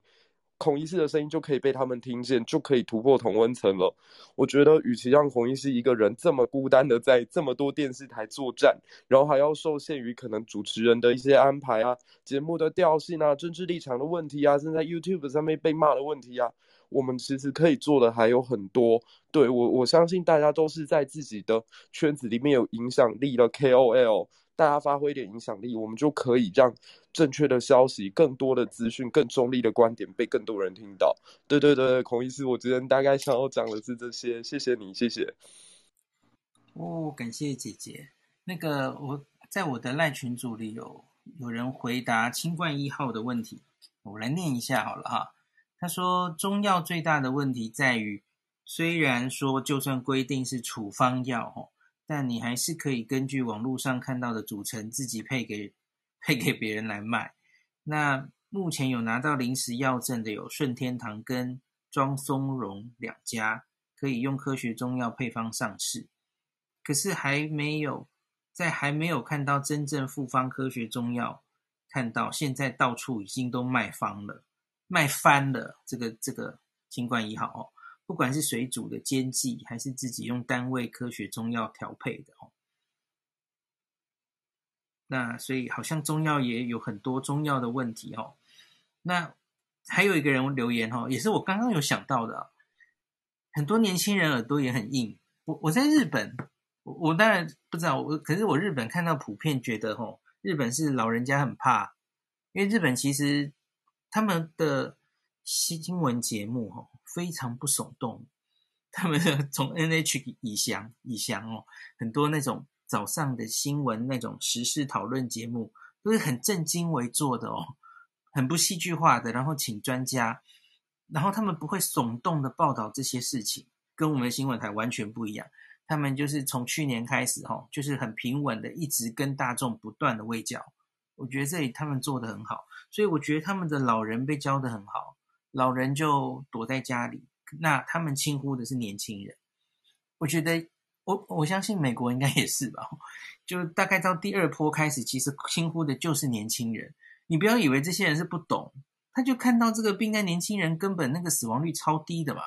孔医师的声音就可以被他们听见，就可以突破同温层了。我觉得，与其让孔医师一个人这么孤单的在这么多电视台作战，然后还要受限于可能主持人的一些安排啊、节目的调性啊、政治立场的问题啊，甚至在 YouTube 上面被骂的问题啊，我们其实可以做的还有很多。对，我，我相信大家都是在自己的圈子里面有影响力的 KOL。大家发挥一点影响力，我们就可以让正确的消息、更多的资讯、更中立的观点被更多人听到。对对对，孔医师，我今天大概想要讲的是这些，谢谢你，谢谢。哦，感谢姐姐。那个我在我的赖群组里有有人回答清冠一号的问题，我来念一下好了哈。他说，中药最大的问题在于，虽然说就算规定是处方药哦但你还是可以根据网络上看到的组成自己配给配给别人来卖。那目前有拿到临时药证的有顺天堂跟庄松荣两家，可以用科学中药配方上市。可是还没有在还没有看到真正复方科学中药，看到现在到处已经都卖方了，卖翻了。这个这个清冠一号哦。不管是水煮的煎剂，还是自己用单位科学中药调配的哦，那所以好像中药也有很多中药的问题哦。那还有一个人留言哦，也是我刚刚有想到的，很多年轻人耳朵也很硬。我我在日本，我我当然不知道，我可是我日本看到普遍觉得哦，日本是老人家很怕，因为日本其实他们的新闻节目哦。非常不耸动，他们从 NH 以翔以翔哦，很多那种早上的新闻那种时事讨论节目都是很正经为做的哦，很不戏剧化的，然后请专家，然后他们不会耸动的报道这些事情，跟我们的新闻台完全不一样。他们就是从去年开始哈，就是很平稳的一直跟大众不断的卫教，我觉得这里他们做得很好，所以我觉得他们的老人被教得很好，老人就躲在家里，那他们轻呼的是年轻人。我觉得我我相信美国应该也是吧，就大概到第二波开始，其实轻呼的就是年轻人。你不要以为这些人是不懂，他就看到这个病，在年轻人根本那个死亡率超低的嘛，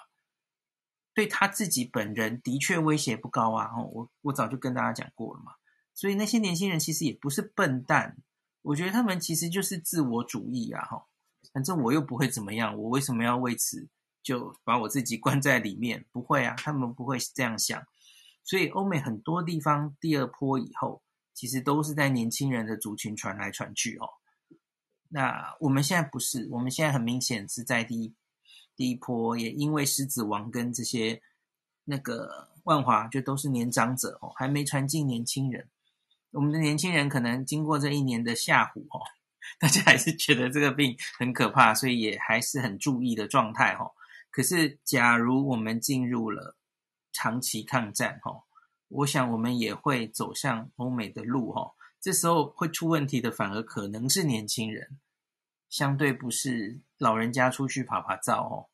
对他自己本人的确威胁不高啊。我我早就跟大家讲过了嘛，所以那些年轻人其实也不是笨蛋。我觉得他们其实就是自我主义啊，哈，反正我又不会怎么样，我为什么要为此就把我自己关在里面？不会啊，他们不会这样想。所以欧美很多地方第二波以后，其实都是在年轻人的族群传来传去哦。那我们现在不是，我们现在很明显是在第一第一波，也因为狮子王跟这些那个万华就都是年长者哦，还没传进年轻人。我们的年轻人可能经过这一年的吓唬哦，大家还是觉得这个病很可怕，所以也还是很注意的状态哦。可是，假如我们进入了长期抗战哦，我想我们也会走向欧美的路哦。这时候会出问题的，反而可能是年轻人，相对不是老人家出去趴趴走哦。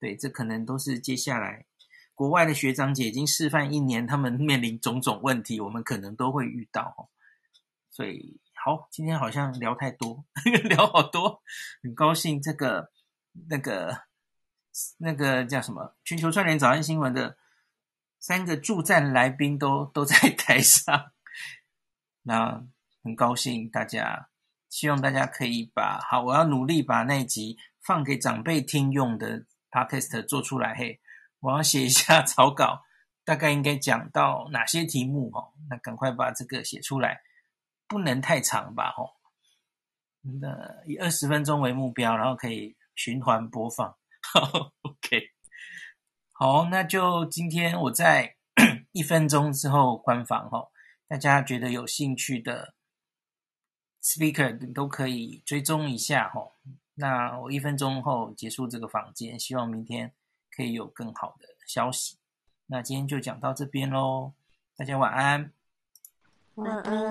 对，这可能都是接下来。国外的学长姐已经示范一年，他们 面临种种问题，我们可能都会遇到。所以好，今天好像聊太多，聊好多，很高兴这个那个那个叫什么全球串联早安新闻的三个助战来宾都都在 台上，那很高兴大家，希望大家可以把好，我要努力把那一集放给长辈听用的 Podcast 做出来嘿。我要写一下草稿，大概应该讲到哪些题目哦？那赶快把这个写出来，不能太长吧？哦，那以二十分钟为目标，然后可以循环播放。好 OK，好，那就今天我在 一分钟之后关房哦。大家觉得有兴趣的 speaker 都可以追踪一下哦。那我一分钟后结束这个房间，希望明天。可以有更好的消息。那今天就讲到这边喽，大家晚安。晚安。